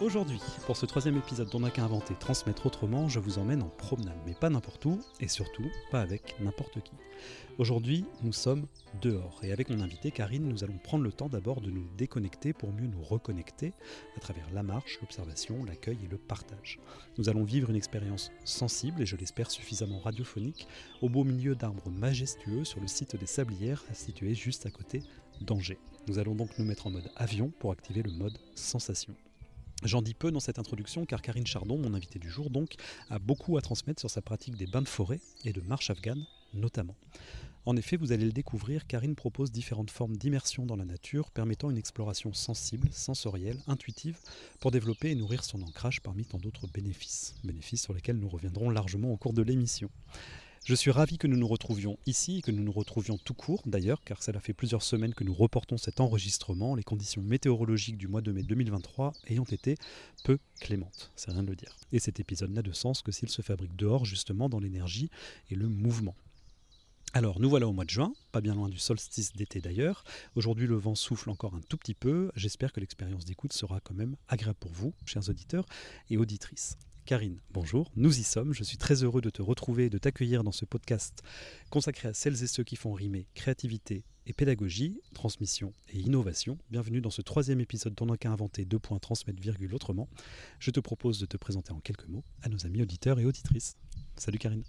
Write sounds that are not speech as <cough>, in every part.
Aujourd'hui, pour ce troisième épisode d'On n'a qu'à inventer, transmettre autrement, je vous emmène en promenade, mais pas n'importe où, et surtout pas avec n'importe qui. Aujourd'hui, nous sommes dehors, et avec mon invité Karine, nous allons prendre le temps d'abord de nous déconnecter pour mieux nous reconnecter à travers la marche, l'observation, l'accueil et le partage. Nous allons vivre une expérience sensible, et je l'espère suffisamment radiophonique, au beau milieu d'arbres majestueux sur le site des Sablières, situé juste à côté d'Angers. Nous allons donc nous mettre en mode avion pour activer le mode sensation. J'en dis peu dans cette introduction car Karine Chardon, mon invité du jour donc, a beaucoup à transmettre sur sa pratique des bains de forêt et de marche afghane notamment. En effet, vous allez le découvrir, Karine propose différentes formes d'immersion dans la nature permettant une exploration sensible, sensorielle, intuitive pour développer et nourrir son ancrage parmi tant d'autres bénéfices, bénéfices sur lesquels nous reviendrons largement au cours de l'émission. Je suis ravi que nous nous retrouvions ici et que nous nous retrouvions tout court d'ailleurs, car cela fait plusieurs semaines que nous reportons cet enregistrement, les conditions météorologiques du mois de mai 2023 ayant été peu clémentes, c'est rien de le dire. Et cet épisode n'a de sens que s'il se fabrique dehors, justement dans l'énergie et le mouvement. Alors, nous voilà au mois de juin, pas bien loin du solstice d'été d'ailleurs. Aujourd'hui, le vent souffle encore un tout petit peu. J'espère que l'expérience d'écoute sera quand même agréable pour vous, chers auditeurs et auditrices. Karine, bonjour, nous y sommes. Je suis très heureux de te retrouver et de t'accueillir dans ce podcast consacré à celles et ceux qui font rimer créativité et pédagogie, transmission et innovation. Bienvenue dans ce troisième épisode d'On n'a inventer deux points transmettre virgule autrement. Je te propose de te présenter en quelques mots à nos amis auditeurs et auditrices. Salut Karine.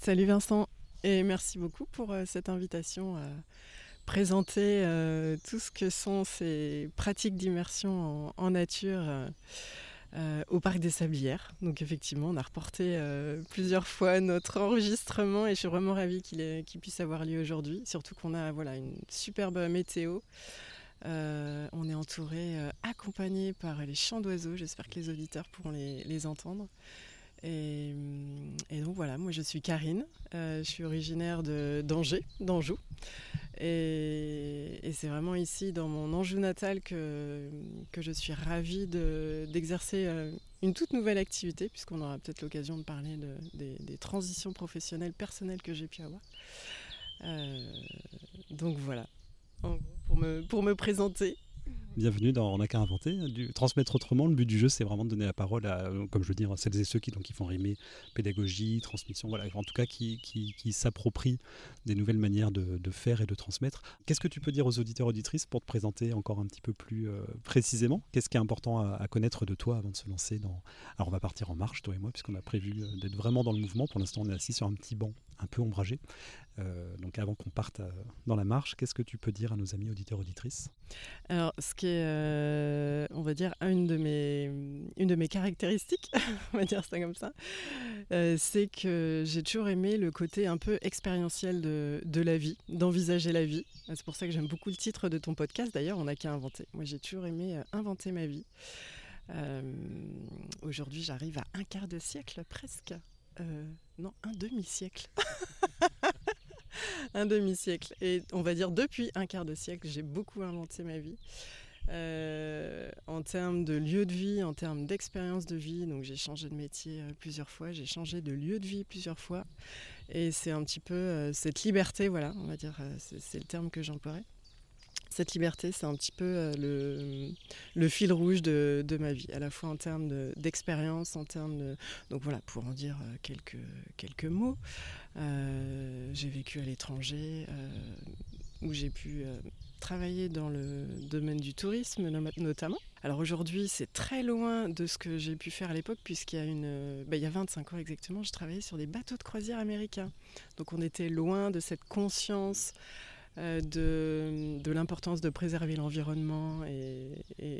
Salut Vincent et merci beaucoup pour euh, cette invitation à présenter euh, tout ce que sont ces pratiques d'immersion en, nature. Euh, euh, au Parc des Sablières. Donc effectivement, on a reporté euh, plusieurs fois notre enregistrement et je suis vraiment ravie qu'il puisse avoir lieu aujourd'hui. Surtout qu'on a voilà, une superbe météo. Euh, on est entouré, accompagné par les chants d'oiseaux. J'espère que les auditeurs pourront les, entendre. Et, donc voilà, moi je suis Karine, je suis originaire d'Angers, d'Anjou. Et, c'est vraiment ici, dans mon Anjou natal, que, que je suis ravie d'exercer euh, une toute nouvelle activité, puisqu'on aura peut-être l'occasion de parler de, des, transitions professionnelles, personnelles que j'ai pu avoir. Euh, donc voilà, pour me, pour me présenter. Bienvenue dans On n'a qu'à inventer. Du, transmettre autrement, le but du jeu, c'est vraiment de donner la parole à, comme je veux dire, à celles et ceux qui, font rimer pédagogie, transmission, voilà, en tout cas qui, qui, s'approprient des nouvelles manières de, faire et de transmettre. Qu'est-ce que tu peux dire aux auditeurs auditrices pour te présenter encore un petit peu plus euh, précisément? Qu'est-ce qui est important à, connaître de toi avant de se lancer dans. Alors, on va partir en marche, toi et moi, puisqu'on a prévu euh, d'être vraiment dans le mouvement. Pour l'instant, on est assis sur un petit banc un peu ombragé. Euh, donc avant qu'on parte euh, dans la marche, qu'est-ce que tu peux dire à nos amis auditeurs auditrices? Alors ce qui est, euh, on va dire, une de mes, caractéristiques, <laughs> on va dire ça comme ça, c'est que j'ai toujours aimé le côté un peu expérientiel de la vie, d'envisager la vie. C'est pour ça que j'aime beaucoup le titre de ton podcast. D'ailleurs, on n'a qu'à inventer. Moi, j'ai toujours aimé inventer ma vie. Aujourd'hui, j'arrive à un quart de siècle presque. Non, un demi-siècle. <laughs> un demi-siècle. Et on va dire depuis un quart de siècle, j'ai beaucoup inventé ma vie. Euh, en termes de lieu de vie, en termes d'expérience de vie, donc j'ai changé de métier euh, plusieurs fois, j'ai changé de lieu de vie plusieurs fois, et c'est un petit peu euh, cette liberté, voilà, on va dire, c'est le terme que j'emploierais cette liberté, c'est un petit peu euh, le, fil rouge de, ma vie, à la fois en termes d'expérience, en termes de... Donc voilà, pour en dire euh, quelques, quelques mots, euh, j'ai vécu à l'étranger, où j'ai pu travailler dans le domaine du tourisme notamment. Alors aujourd'hui, c'est très loin de ce que j'ai pu faire à l'époque, puisqu'il y bah, y a 25 ans exactement, je travaillais sur des bateaux de croisière américains. Donc on était loin de cette conscience euh, de, l'importance de préserver l'environnement et,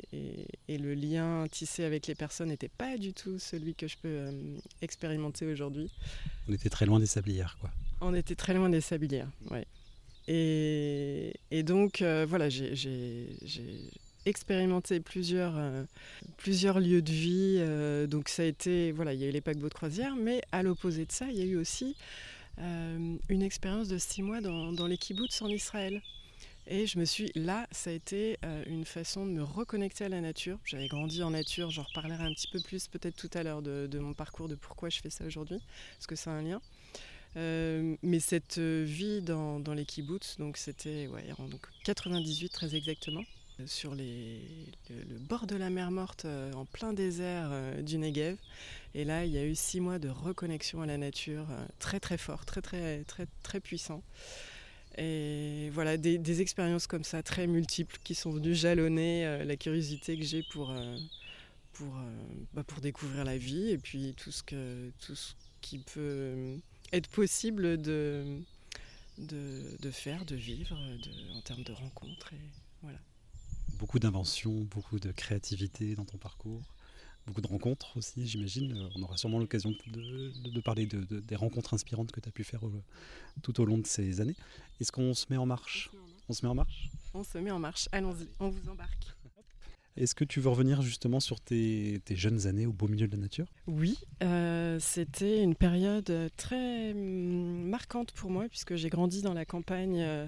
le lien tissé avec les personnes n'était pas du tout celui que je peux euh, expérimenter aujourd'hui. On était très loin des sablières, quoi. On était très loin des sablières, oui. Et, donc, euh, voilà, j'ai expérimenté plusieurs, plusieurs lieux de vie. donc ça a été, voilà, il y a eu les paquebots de croisière, mais à l'opposé de ça, il y a eu aussi euh, une expérience de six mois dans, les kibbutz en Israël. Et je me suis, là, ça a été euh, une façon de me reconnecter à la nature. J'avais grandi en nature, j'en reparlerai un petit peu plus peut-être tout à l'heure de, mon parcours, de pourquoi je fais ça aujourd'hui, parce que c'est un lien. Euh, mais cette vie dans, les kibbutz, donc c'était en 98 très exactement, sur le, bord de la mer Morte, en plein désert du Negev. Et là, il y a eu six mois de reconnexion à la nature, très très fort, très très très très puissant. Et voilà, des, expériences comme ça, très multiples, qui sont venues jalonner la curiosité que j'ai pour, pour, bah, pour découvrir la vie et puis tout ce, que, tout ce qui peut être possible de, de, faire, de vivre en termes de rencontres. Beaucoup d'inventions, beaucoup de créativité dans ton parcours, beaucoup de rencontres aussi, j'imagine. On aura sûrement l'occasion de, parler de, des rencontres inspirantes que tu as pu faire euh, tout au long de ces années. Est-ce qu'on se met en marche? On se met en marche On se met en marche, allons-y, on vous embarque. Est-ce que tu veux revenir justement sur tes, jeunes années au beau milieu de la nature? Oui, euh, c'était une période très hum, marquante pour moi puisque j'ai grandi dans la campagne euh,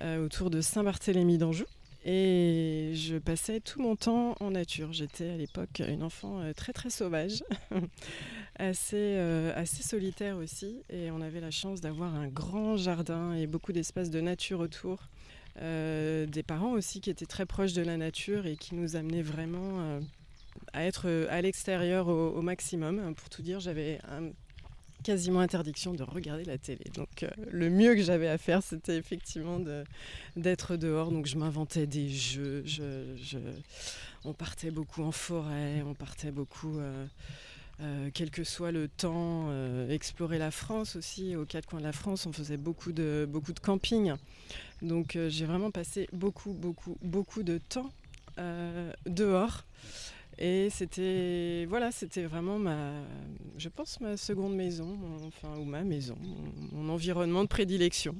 euh, autour de Saint-Barthélemy d'Anjou. Et je passais tout mon temps en nature. J'étais à l'époque une enfant très très sauvage, <laughs> assez, assez solitaire aussi. Et on avait la chance d'avoir un grand jardin et beaucoup d'espace de nature autour. Euh, des parents aussi qui étaient très proches de la nature et qui nous amenaient vraiment euh, à être euh, à l'extérieur au, maximum. Pour tout dire, j'avais quasiment interdiction de regarder la télé. Donc le mieux que j'avais à faire, c'était effectivement d'être dehors. Donc je m'inventais des jeux. on partait beaucoup en forêt, on partait beaucoup... quel que soit le temps, explorer la France aussi, aux quatre coins de la France, on faisait beaucoup de, beaucoup de camping. Donc euh, j'ai vraiment passé beaucoup, beaucoup, beaucoup de temps euh, dehors. Et c'était voilà, c'était vraiment ma, je pense ma seconde maison, enfin ou ma maison, mon, environnement de prédilection.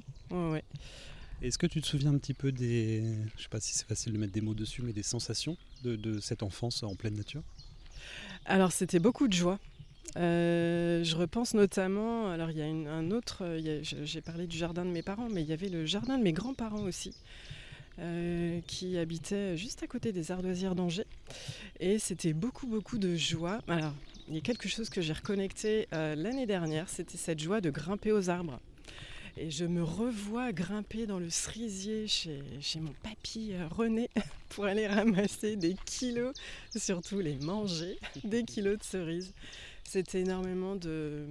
Est-ce que tu te souviens un petit peu des, je sais pas si c'est facile de mettre des mots dessus, mais des sensations de, cette enfance en pleine nature? Alors c'était beaucoup de joie. Euh, je repense notamment, alors il y a un autre, j'ai parlé du jardin de mes parents, mais il y avait le jardin de mes grands-parents aussi. Euh, qui habitaient juste à côté des ardoisières d'Angers. Et c'était beaucoup, beaucoup de joie. Alors, il y a quelque chose que j'ai reconnecté euh, l'année dernière, c'était cette joie de grimper aux arbres. Et je me revois grimper dans le cerisier chez, chez mon papy René <laughs> pour aller ramasser des kilos, surtout les manger, <laughs> des kilos de cerises c'était énormément de.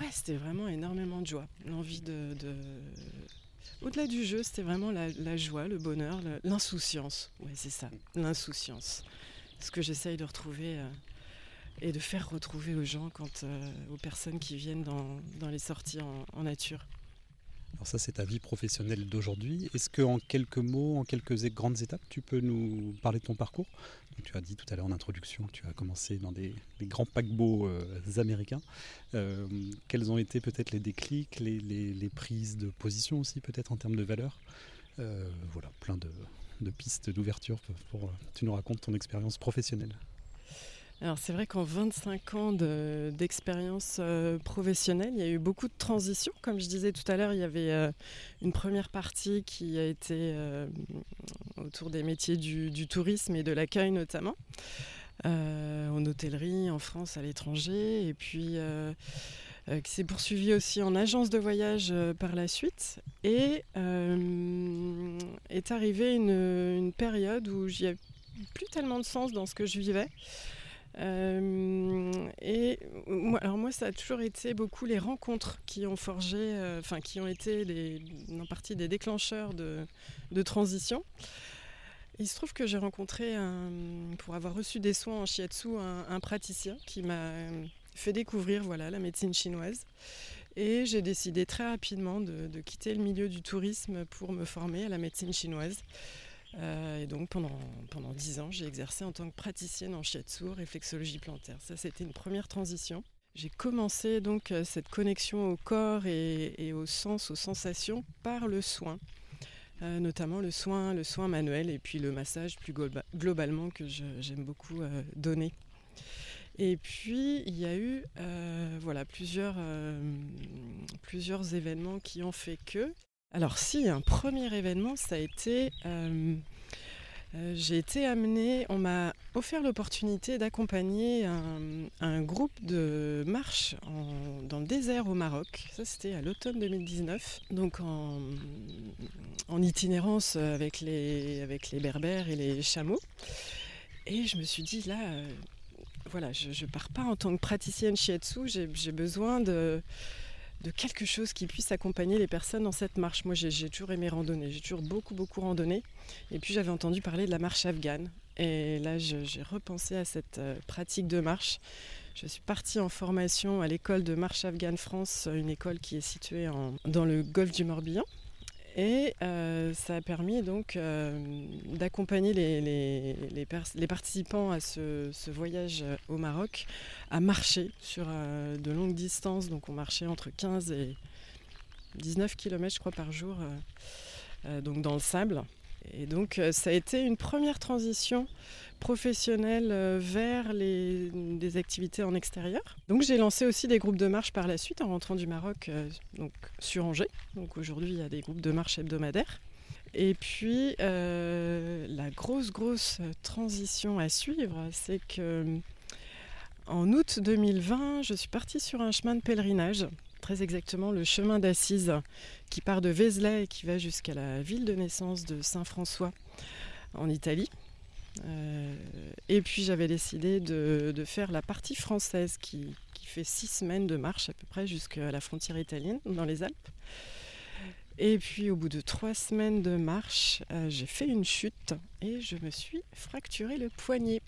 Ouais, c'était vraiment énormément de joie. L'envie de. Au-delà du jeu, c'était vraiment la, joie, le bonheur, l'insouciance. Ouais, c'est ça, l'insouciance. Ce que j'essaye de retrouver euh, et de faire retrouver aux gens, euh, aux personnes qui viennent dans, les sorties en nature. Alors ça, c'est ta vie professionnelle d'aujourd'hui. Est-ce qu'en quelques mots, en quelques grandes étapes, tu peux nous parler de ton parcours? Tu as dit tout à l'heure en introduction que tu as commencé dans des, grands paquebots euh, américains. Euh, quels ont été peut-être les déclics, les, prises de position aussi peut-être en termes de valeur? Euh, Voilà, plein de, de pistes d'ouverture pour que tu nous racontes ton expérience professionnelle. Alors c'est vrai qu'en 25 ans d'expérience euh, professionnelle, il y a eu beaucoup de transitions. Comme je disais tout à l'heure, il y avait euh, une première partie qui a été euh, autour des métiers du, tourisme et de l'accueil notamment, en hôtellerie, en France, à l'étranger, et puis qui s'est poursuivie aussi en agence de voyage par la suite. Et est arrivée une, période où j'y a plus tellement de sens dans ce que je vivais. Euh, et alors moi, ça a toujours été beaucoup les rencontres qui ont forgé, euh, enfin qui ont été en partie des déclencheurs de, transition. Il se trouve que j'ai rencontré, un, pour avoir reçu des soins en shiatsu, un, praticien qui m'a fait découvrir voilà, la médecine chinoise. Et j'ai décidé très rapidement de, de, quitter le milieu du tourisme pour me former à la médecine chinoise. Euh, et donc pendant, pendant 10 ans, j'ai exercé en tant que praticienne en shiatsu, réflexologie plantaire. Ça, c'était une première transition. J'ai commencé donc euh, cette connexion au corps et, au sens, aux sensations par le soin, euh, notamment le soin, le soin manuel et puis le massage plus globalement que j'aime beaucoup donner. Et puis il y a eu voilà plusieurs, plusieurs événements qui ont fait que alors si, un premier événement, ça a été... Euh, euh, j'ai été amenée, on m'a offert l'opportunité d'accompagner un, groupe de marche dans le désert au Maroc. Ça, c'était à l'automne 2019. Donc en, itinérance avec les, avec les berbères et les chameaux. Et je me suis dit, là, voilà, je ne pars pas en tant que praticienne shiatsu, j'ai besoin de, de quelque chose qui puisse accompagner les personnes dans cette marche. Moi, j'ai toujours aimé randonner, j'ai toujours beaucoup, beaucoup randonné. Et puis, j'avais entendu parler de la marche afghane. Et là, j'ai repensé à cette euh, pratique de marche. Je suis partie en formation à l'école de marche afghane France, une école qui est située dans le golfe du Morbihan. Et euh, ça a permis donc euh, d'accompagner les, participants à ce, voyage au Maroc à marcher sur euh, de longues distances. Donc on marchait entre 15 et 19 km je crois par jour donc dans le sable. Et donc ça a été une première transition professionnelle euh, vers des activités en extérieur. Donc j'ai lancé aussi des groupes de marche par la suite en rentrant du Maroc euh, donc sur Angers. Donc aujourd'hui il y a des groupes de marche hebdomadaires. Et puis euh, la grosse grosse transition à suivre, c'est que en août 2020, je suis partie sur un chemin de pèlerinage, très exactement le chemin d'Assise, qui part de Vézelay et qui va jusqu'à la ville de naissance de Saint-François en Italie. Euh, et puis j'avais décidé de, faire la partie française qui, fait six semaines de marche à peu près jusqu'à la frontière italienne dans les Alpes. Et puis au bout de trois semaines de marche, euh, j'ai fait une chute et je me suis fracturé le poignet.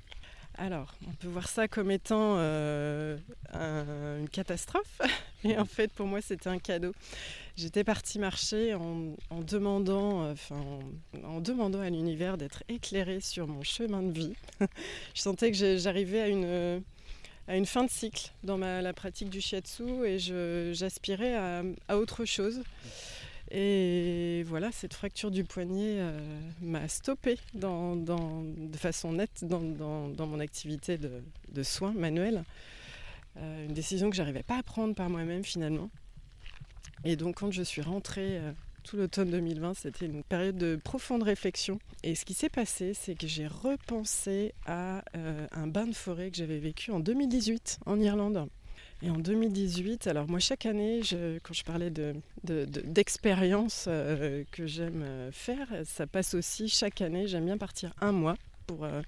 Alors, on peut voir ça comme étant euh, une catastrophe, <laughs> mais en fait, pour moi, c'était un cadeau. J'étais partie marcher en, demandant, enfin, en, demandant à l'univers d'être éclairé sur mon chemin de vie. <laughs> je sentais que j'arrivais à une, à une fin de cycle dans ma, la pratique du shiatsu et j'aspirais à, autre chose. Et voilà, cette fracture du poignet euh, m'a stoppé dans, de façon nette dans, mon activité de, soins manuels. Euh, une décision que j'arrivais pas à prendre par moi-même finalement. Et donc quand je suis rentrée euh, tout l'automne 2020, c'était une période de profonde réflexion. Et ce qui s'est passé, c'est que j'ai repensé à un bain de forêt que j'avais vécu en 2018 en Irlande. Et en 2018, alors moi chaque année, quand je parlais d'expérience de, euh, que j'aime euh, faire, ça passe aussi chaque année, j'aime bien partir un mois pour euh,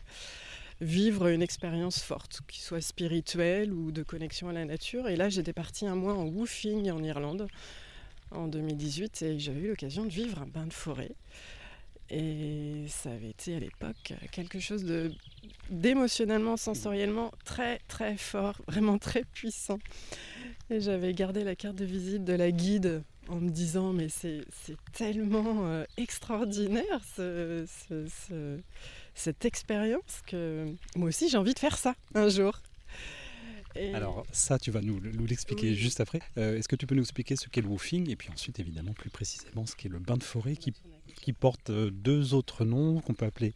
vivre une expérience forte, qui soit spirituelle ou de connexion à la nature. Et là, j'étais partie un mois en woofing en Irlande en 2018 et j'avais eu l'occasion de vivre un bain de forêt. Et ça avait été à l'époque quelque chose d'émotionnellement, sensoriellement très très fort, <laughs> vraiment très puissant. Et j'avais gardé la carte de visite de la guide en me disant mais c'est tellement euh, extraordinaire cette expérience que moi aussi j'ai envie de faire ça un jour. Alors ça, tu vas nous, l'expliquer juste après. Euh, est-ce que tu peux nous expliquer ce qu'est le woofing et puis ensuite évidemment plus précisément ce qu'est le bain de forêt qui qui porte euh, deux autres noms qu'on peut appeler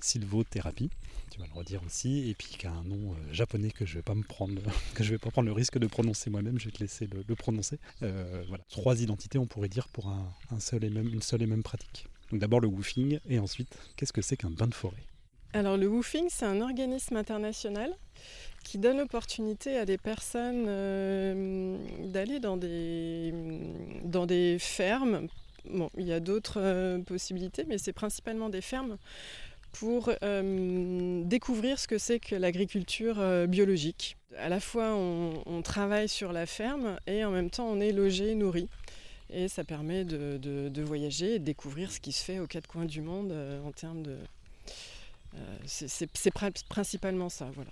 sylvothérapie, tu vas le redire aussi, et puis qui a un nom euh, japonais que je vais pas me prendre, <laughs> que je vais pas prendre le risque de prononcer moi-même, je vais te laisser le, prononcer. Euh, voilà, trois identités, on pourrait dire pour un, seul et même, une seule et même pratique. D'abord le woofing, et ensuite, qu'est-ce que c'est qu'un bain de forêt? Alors le woofing, c'est un organisme international qui donne l'opportunité à des personnes d'aller dans des, fermes Bon, il y a d'autres euh, possibilités, mais c'est principalement des fermes pour euh, découvrir ce que c'est que l'agriculture euh, biologique. À la fois, on, travaille sur la ferme et en même temps, on est logé, nourri. Et ça permet de, de voyager et de découvrir ce qui se fait aux quatre coins du monde en termes de, euh, c'est principalement ça, voilà.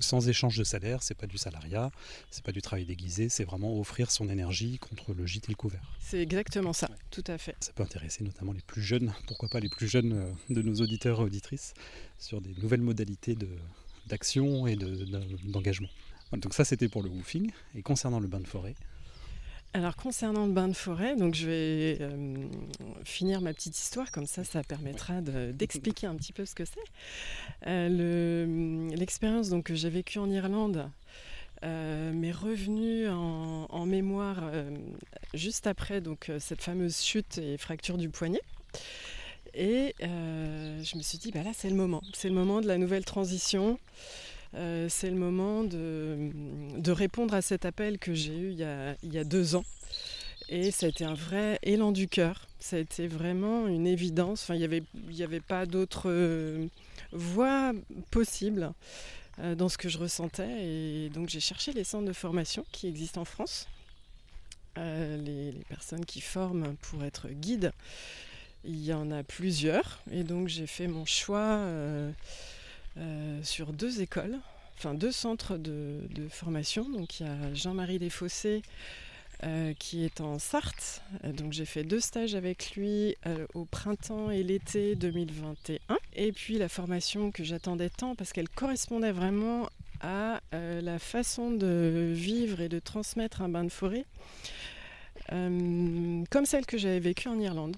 sans échange de salaire, c'est pas du salariat, c'est pas du travail déguisé, c'est vraiment offrir son énergie contre le gîte et le couvert. C'est exactement ça, tout à fait. Ça peut intéresser notamment les plus jeunes, pourquoi pas les plus jeunes euh, de nos auditeurs et auditrices, sur des nouvelles modalités d'action et d'engagement. donc ça c'était pour le woofing. Et concernant le bain de forêt, alors concernant le bain de forêt, donc je vais euh, finir ma petite histoire, comme ça ça permettra d'expliquer un petit peu ce que c'est. Euh, l'expérience que j'ai vécue en Irlande euh, m'est revenue en, mémoire juste après donc, cette fameuse chute et fracture du poignet. Et je me suis dit, bah là c'est le moment, c'est le moment de la nouvelle transition. Euh, c'est le moment de, répondre à cet appel que j'ai eu il y, a, deux ans Et ça a été un vrai élan du cœur. Ça a été vraiment une évidence. Enfin, il n'y avait, pas d'autre euh, voie possible euh, dans ce que je ressentais. Et donc j'ai cherché les centres de formation qui existent en France. Les, les, personnes qui forment pour être guide. Il y en a plusieurs. Et donc j'ai fait mon choix sur deux écoles, enfin deux centres de, formation. Donc il y a Jean-Marie Desfossés euh, qui est en Sarthe. Euh, donc j'ai fait deux stages avec lui euh, au printemps et l'été 2021. Et puis la formation que j'attendais tant parce qu'elle correspondait vraiment à la façon de vivre et de transmettre un bain de forêt, comme celle que j'avais vécue en Irlande.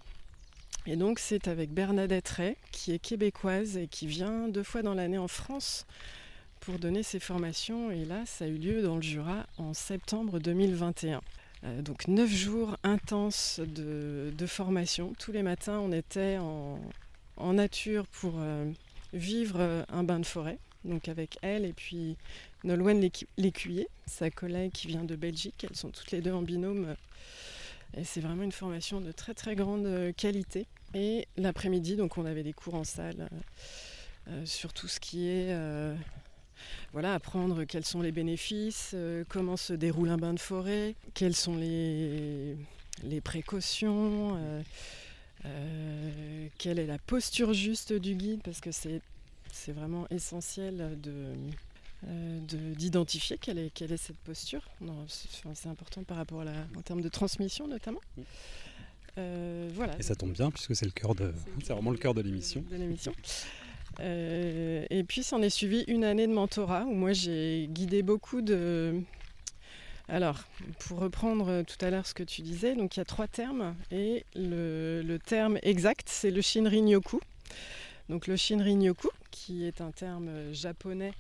Et donc c'est avec Bernadette Ray, qui est québécoise et qui vient deux fois dans l'année en France pour donner ses formations. Et là, ça a eu lieu dans le Jura en septembre 2021. Euh, donc neuf jours intenses de, formation. Tous les matins, on était en, nature pour euh, vivre un bain de forêt. Donc avec elle et puis Nolwenn Lécuyer, sa collègue qui vient de Belgique. Elles sont toutes les deux en binôme. Et c'est vraiment une formation de très très grande qualité. Et l'après-midi, donc on avait des cours en salle euh, sur tout ce qui est voilà, apprendre quels sont les bénéfices, euh, comment se déroule un bain de forêt, quelles sont les, les précautions, euh, euh, quelle est la posture juste du guide, parce que c'est vraiment essentiel de, d'identifier quelle est, quelle est cette posture. c'est, important par rapport à la, en termes de transmission notamment. voilà. Et ça tombe bien puisque c'est le cœur de, c'est vraiment le cœur de l'émission. De l'émission. Euh, et puis s'en est suivi une année de mentorat où moi j'ai guidé beaucoup de... Alors, pour reprendre tout à l'heure ce que tu disais, donc il y a trois termes et le, le terme exact c'est le Shinrin-yoku. Donc le Shinrin-yoku, qui est un terme japonais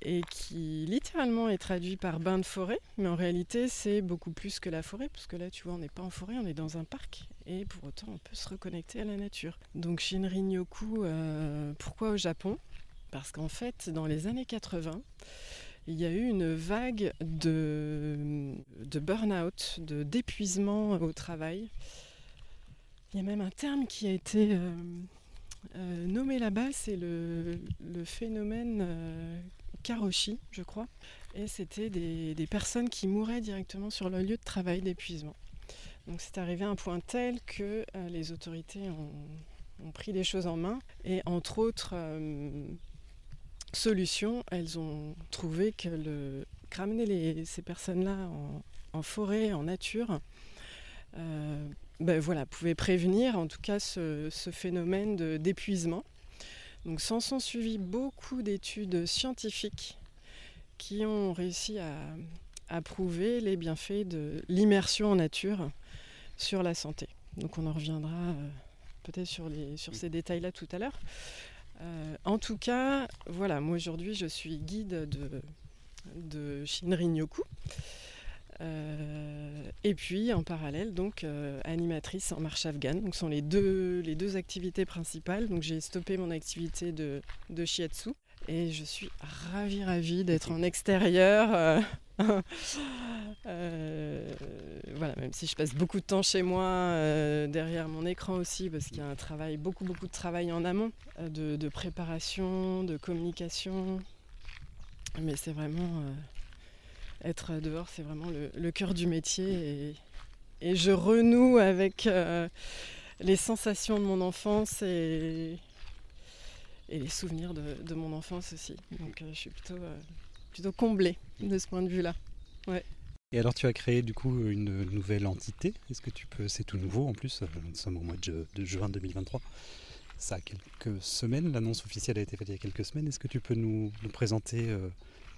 et qui littéralement est traduit par bain de forêt, mais en réalité c'est beaucoup plus que la forêt, parce que là tu vois on n'est pas en forêt, on est dans un parc, et pour autant on peut se reconnecter à la nature. Donc Shinrin-yoku, euh, pourquoi au Japon? Parce qu'en fait dans les années 80, il y a eu une vague de, burn-out, de d'épuisement au travail. Il y a même un terme qui a été euh, euh, nommé là-bas, c'est le, phénomène Karoshi, je crois. Et c'était des, personnes qui mouraient directement sur le lieu de travail d'épuisement. Donc c'est arrivé à un point tel que euh, les autorités ont, pris des choses en main et entre autres euh, solutions, elles ont trouvé que le, ramener ces personnes-là en, forêt, en nature, euh, ben pouvait prévenir en tout cas ce phénomène d'épuisement. Donc s'en sont suivis beaucoup d'études scientifiques qui ont réussi à, prouver les bienfaits de l'immersion en nature sur la santé. Donc on en reviendra euh, peut-être sur, sur ces détails-là tout à l'heure. Euh, en tout cas, voilà, moi aujourd'hui je suis guide de, de Shinrin-yoku. Euh, et puis en parallèle, donc euh, animatrice en marche afghane. Donc ce sont les deux, les deux activités principales. Donc j'ai stoppé mon activité de, de shiatsu et je suis ravie, ravie d'être en extérieur. Euh, <laughs> voilà, même si je passe beaucoup de temps chez moi, derrière mon écran aussi, parce qu'il y a un travail, beaucoup, beaucoup de travail en amont, de, de préparation, de communication. Mais c'est vraiment être dehors, c'est vraiment le, cœur du métier. Et, je renoue avec euh, les sensations de mon enfance et, les souvenirs de, mon enfance aussi. Donc euh, je suis plutôt, euh, plutôt comblée de ce point de vue-là. Ouais. Et alors tu as créé du coup une nouvelle entité. Est-ce que tu peux, c'est tout nouveau en plus, nous sommes au mois de, juin 2023. Ça a quelques semaines, l'annonce officielle a été faite il y a quelques semaines. Est-ce que tu peux nous, présenter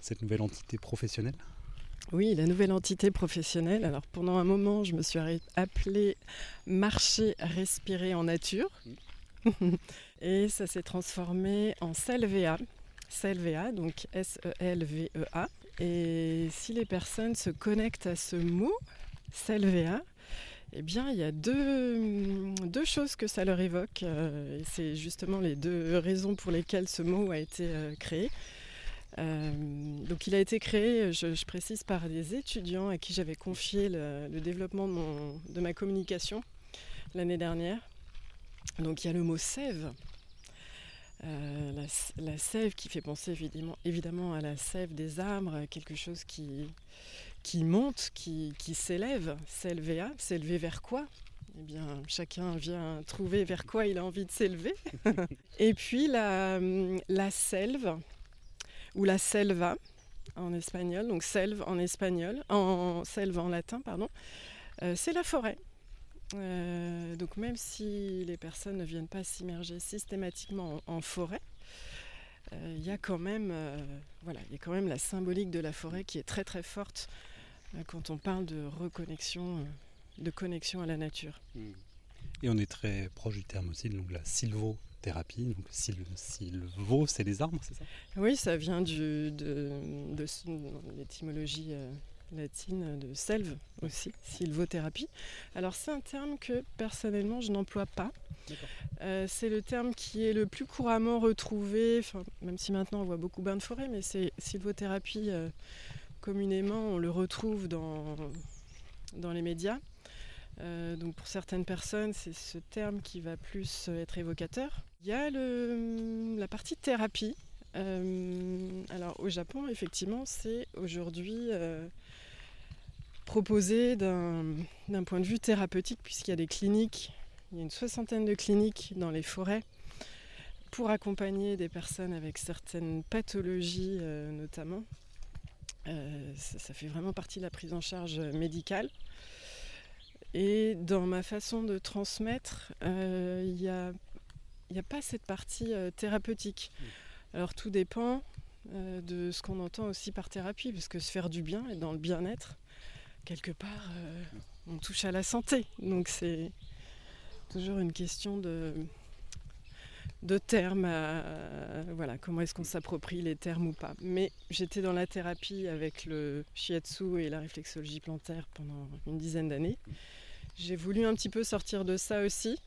cette nouvelle entité professionnelle? Oui, la nouvelle entité professionnelle. Alors pendant un moment, je me suis appelée Marcher, respirer en nature. <laughs> Et ça s'est transformé en Selvea. Selvea, donc S-E-L-V-E-A. Et si les personnes se connectent à ce mot, Selvea, eh bien, il y a deux, deux choses que ça leur évoque. Euh, et c'est justement les deux raisons pour lesquelles ce mot a été euh, créé. Donc il a été créé, je, précise, par des étudiants à qui j'avais confié le, développement de, ma communication l'année dernière. Donc il y a le mot sève. la, sève qui fait penser évidemment, à la sève des arbres, quelque chose qui, monte, qui, s'élève, s'élever s'élever vers quoi? Eh bien, chacun vient trouver vers quoi il a envie de s'élever. <laughs> Et puis la, la selve, ou la selva en espagnol, donc selve en espagnol, en selve en latin, pardon, euh, c'est la forêt. Euh, donc même si les personnes ne viennent pas s'immerger systématiquement en, forêt, euh, il y a quand même, voilà, il y a quand même la symbolique de la forêt qui est très très forte quand on parle de reconnexion, de connexion à la nature. Hmm. Et on est très proche du terme aussi, donc la sylvothérapie. Donc sylvo, c'est les arbres, c'est ça? Oui, ça vient du, de, l'étymologie euh, latine de selve aussi, sylvothérapie. Alors c'est un terme que personnellement je n'emploie pas. Euh, c'est le terme qui est le plus couramment retrouvé, même si maintenant on voit beaucoup bains de forêt, mais c'est sylvothérapie. Euh, communément, on le retrouve dans, dans les médias. Euh, donc pour certaines personnes, c'est ce terme qui va plus être évocateur. Il y a le, la partie thérapie. Euh, alors au Japon, effectivement, c'est aujourd'hui euh, proposé d'un point de vue thérapeutique, puisqu'il y a des cliniques, il y a une soixantaine de cliniques dans les forêts pour accompagner des personnes avec certaines pathologies notamment, euh, ça, fait vraiment partie de la prise en charge médicale. Et dans ma façon de transmettre, euh, il n'y a, pas cette partie euh, thérapeutique. Alors tout dépend de ce qu'on entend aussi par thérapie, parce que se faire du bien et dans le bien-être, quelque part, on touche à la santé. Donc c'est toujours une question de, de termes, voilà, comment est-ce qu'on s'approprie les termes ou pas. Mais j'étais dans la thérapie avec le shiatsu et la réflexologie plantaire pendant une dizaine d'années. J'ai voulu un petit peu sortir de ça aussi.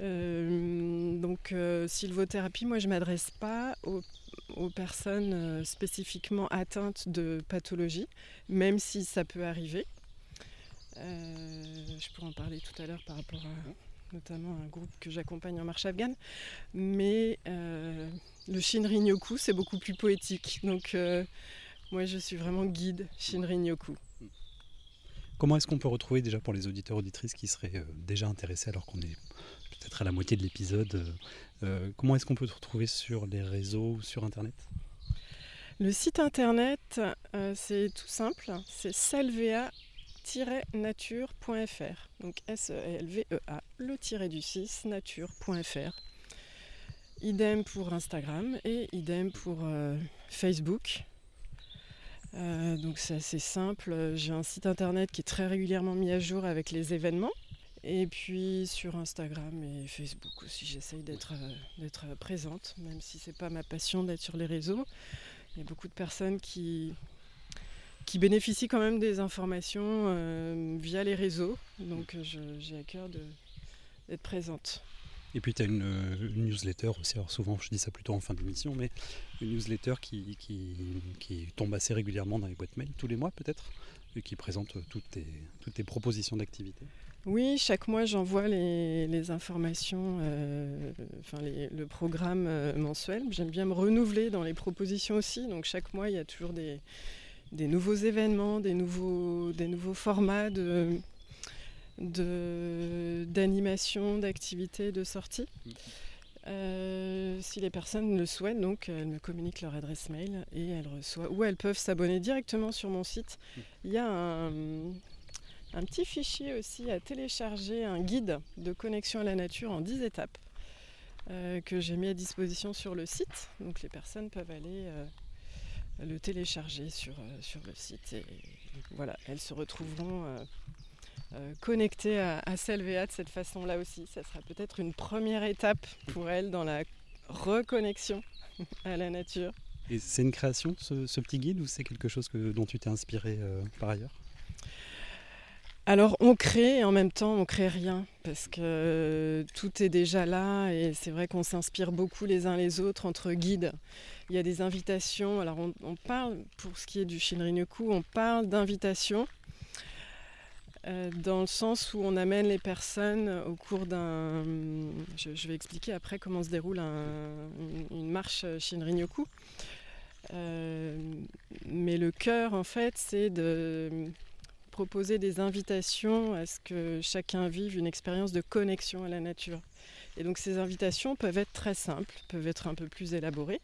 Euh, donc euh, sylvothérapie, moi je m'adresse pas aux, personnes euh, spécifiquement atteintes de pathologie, même si ça peut arriver. je pourrais en parler tout à l'heure par rapport à, notamment un groupe que j'accompagne en marche afghane. Mais euh, le Shinrin-yoku, c'est beaucoup plus poétique. Donc euh, moi, je suis vraiment guide Shinrin-yoku. Comment est-ce qu'on peut retrouver déjà pour les auditeurs auditrices qui seraient euh, déjà intéressés alors qu'on est peut-être à la moitié de l'épisode Comment est-ce qu'on peut te retrouver sur les réseaux, sur Internet? Le site Internet, c'est tout simple, c'est Salvea nature.fr. Donc S-E-L-V-E-A, le tiré du 6, nature.fr. Idem pour Instagram et idem pour euh, Facebook. Euh, donc c'est assez simple. J'ai un site internet qui est très régulièrement mis à jour avec les événements. Et puis sur Instagram et Facebook aussi, j'essaye d'être euh, présente, même si c'est pas ma passion d'être sur les réseaux. Il y a beaucoup de personnes qui, qui bénéficie quand même des informations euh, via les réseaux. Donc euh, j'ai à cœur d'être présente. Et puis tu as une, newsletter aussi, alors souvent je dis ça plutôt en fin d'émission, mais une newsletter qui, qui, tombe assez régulièrement dans les boîtes mail, tous les mois peut-être, et qui présente toutes tes, toutes tes propositions d'activité. Oui, chaque mois j'envoie les, informations, euh, enfin le programme mensuel. J'aime bien me renouveler dans les propositions aussi, donc chaque mois il y a toujours des, des nouveaux événements, des nouveaux, des nouveaux formats de, d'animation, d'activités, de sorties. Mm. Euh, si les personnes le souhaitent, donc elles me communiquent leur adresse mail et elles reçoivent, ou elles peuvent s'abonner directement sur mon site. Mm. Il y a un, un, petit fichier aussi à télécharger, un guide de connexion à la nature en 10 étapes euh, que j'ai mis à disposition sur le site. Donc les personnes peuvent aller euh, le télécharger sur, euh, sur le site. Et, voilà, elles se retrouveront connectées à, à Selvéa de cette façon-là aussi. Ça sera peut-être une première étape pour elles dans la reconnexion à la nature. Et c'est une création, ce, petit guide, ou c'est quelque chose dont tu t'es inspiré par ailleurs? Alors on crée et en même temps on crée rien parce que tout est déjà là et c'est vrai qu'on s'inspire beaucoup les uns les autres entre guides. Il y a des invitations. Alors on, parle pour ce qui est du Shinrin-yoku, on parle d'invitations euh, dans le sens où on amène les personnes au cours d'un. Je, vais expliquer après comment se déroule une, marche Shinrin-yoku. Euh, mais le cœur, en fait, c'est de proposer des invitations à ce que chacun vive une expérience de connexion à la nature. Et donc ces invitations peuvent être très simples, peuvent être un peu plus élaborées.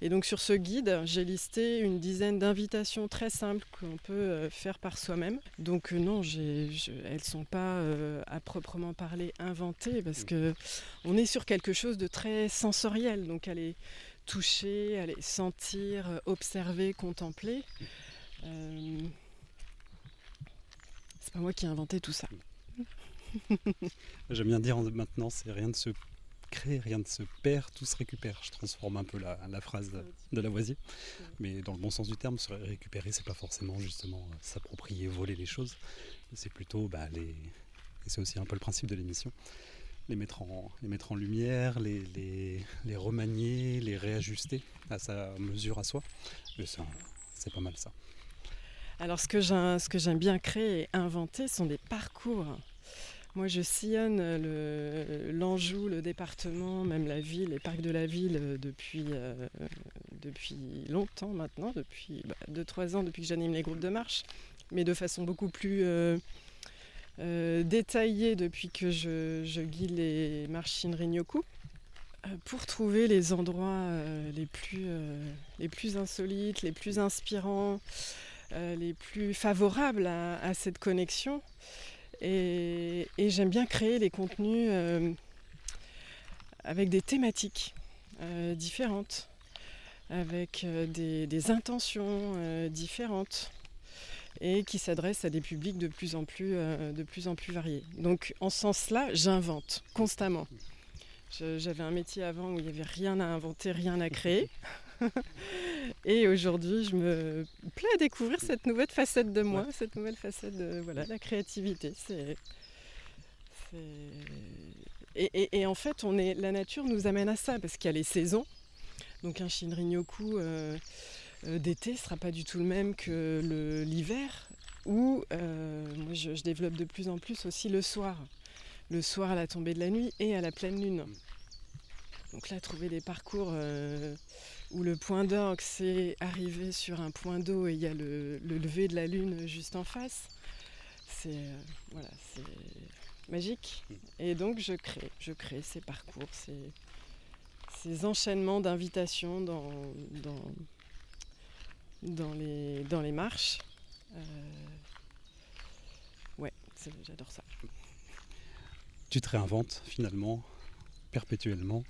Et donc sur ce guide, j'ai listé une dizaine d'invitations très simples qu'on peut euh, faire par soi-même. Donc euh, non, elles ne sont pas euh, à proprement parler inventées parce que on est sur quelque chose de très sensoriel. Donc aller toucher, aller sentir, observer, contempler. Moi qui ai inventé tout ça. <laughs> J'aime bien dire maintenant, c'est rien ne se crée, rien ne se perd, tout se récupère. Je transforme un peu la, phrase de, Lavoisier, mais dans le bon sens du terme, se récupérer, c'est pas forcément justement euh, s'approprier, voler les choses, c'est plutôt bah, les. Et c'est aussi un peu le principe de l'émission les mettre en, les mettre en lumière, les, les, remanier, les réajuster à sa mesure à soi. C'est pas mal ça. Alors ce que j'aime bien créer et inventer sont des parcours. Moi, je sillonne l'Anjou, le, département, même la ville, les parcs de la ville euh, depuis, euh, depuis longtemps maintenant, depuis 2-3 bah, ans, depuis que j'anime les groupes de marche, mais de façon beaucoup plus euh, détaillée depuis que je, guide les marches Shinrin-yoku pour trouver les endroits les plus insolites, les plus inspirants, les plus favorables à cette connexion. Et, j'aime bien créer les contenus euh, avec des thématiques euh, différentes, avec euh, des, intentions différentes et qui s'adressent à des publics de plus en plus, de plus, en plus variés. Donc en ce sens-là, j'invente constamment. J'avais un métier avant où il n'y avait rien à inventer, rien à créer. <laughs> <laughs> et aujourd'hui, je me plais à découvrir cette nouvelle facette de moi, cette nouvelle facette de voilà, la créativité. C'est, et, en fait, on est, la nature nous amène à ça, parce qu'il y a les saisons. Donc un Shinrin-yoku euh, euh, d'été ne sera pas du tout le même que l'hiver, où euh, moi je, je, développe de plus en plus aussi le soir. Le soir à la tombée de la nuit et à la pleine lune. Donc là, trouver des parcours où le point d'orgue, c'est arriver sur un point d'eau et il y a le, lever de la lune juste en face. C'est euh, voilà, magique. Et donc je crée, je crée ces parcours, ces, ces enchaînements d'invitations dans, dans, dans, les, dans les marches. Euh, ouais, j'adore ça. Tu te réinventes finalement perpétuellement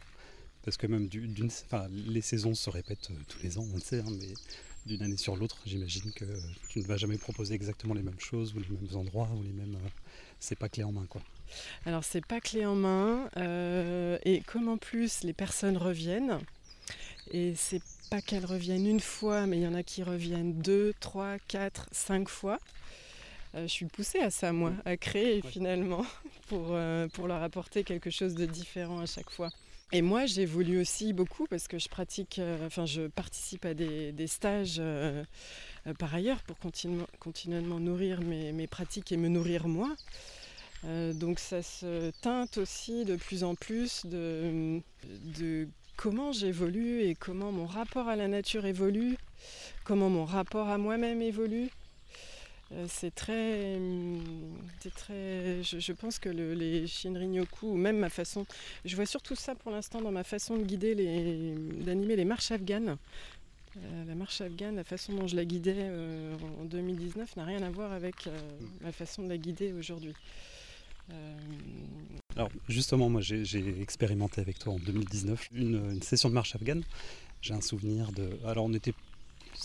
parce que même d'une, les saisons se répètent euh, tous les ans, on le sait, hein, mais d'une année sur l'autre, j'imagine que tu ne vas jamais proposer exactement les mêmes choses ou les mêmes endroits ou les mêmes. Euh, c'est pas clé en main, quoi. Alors c'est pas clé en main, euh, et comme en plus les personnes reviennent, et c'est pas qu'elles reviennent une fois, mais il y en a qui reviennent deux, trois, quatre, cinq fois. je suis poussée à ça, moi, à créer finalement, <laughs> pour, pour leur apporter quelque chose de différent à chaque fois. Et moi, j'évolue aussi beaucoup parce que je pratique, euh, enfin, je participe à des, stages euh, euh, par ailleurs pour continuellement nourrir mes, pratiques et me nourrir moi. donc ça se teinte aussi de plus en plus de, de comment j'évolue et comment mon rapport à la nature évolue, comment mon rapport à moi-même évolue. Euh, c'est très, très. Je, pense que les Shinrin-yoku, ou même ma façon. Je vois surtout ça pour l'instant dans ma façon de guider, les, d'animer les marches afghanes. Euh, la marche afghane, la façon dont je la guidais euh, en 2019 n'a rien à voir avec la façon de la guider aujourd'hui. Alors justement, moi j'ai expérimenté avec toi en 2019 une, une session de marche afghane. J'ai un souvenir de. Alors on était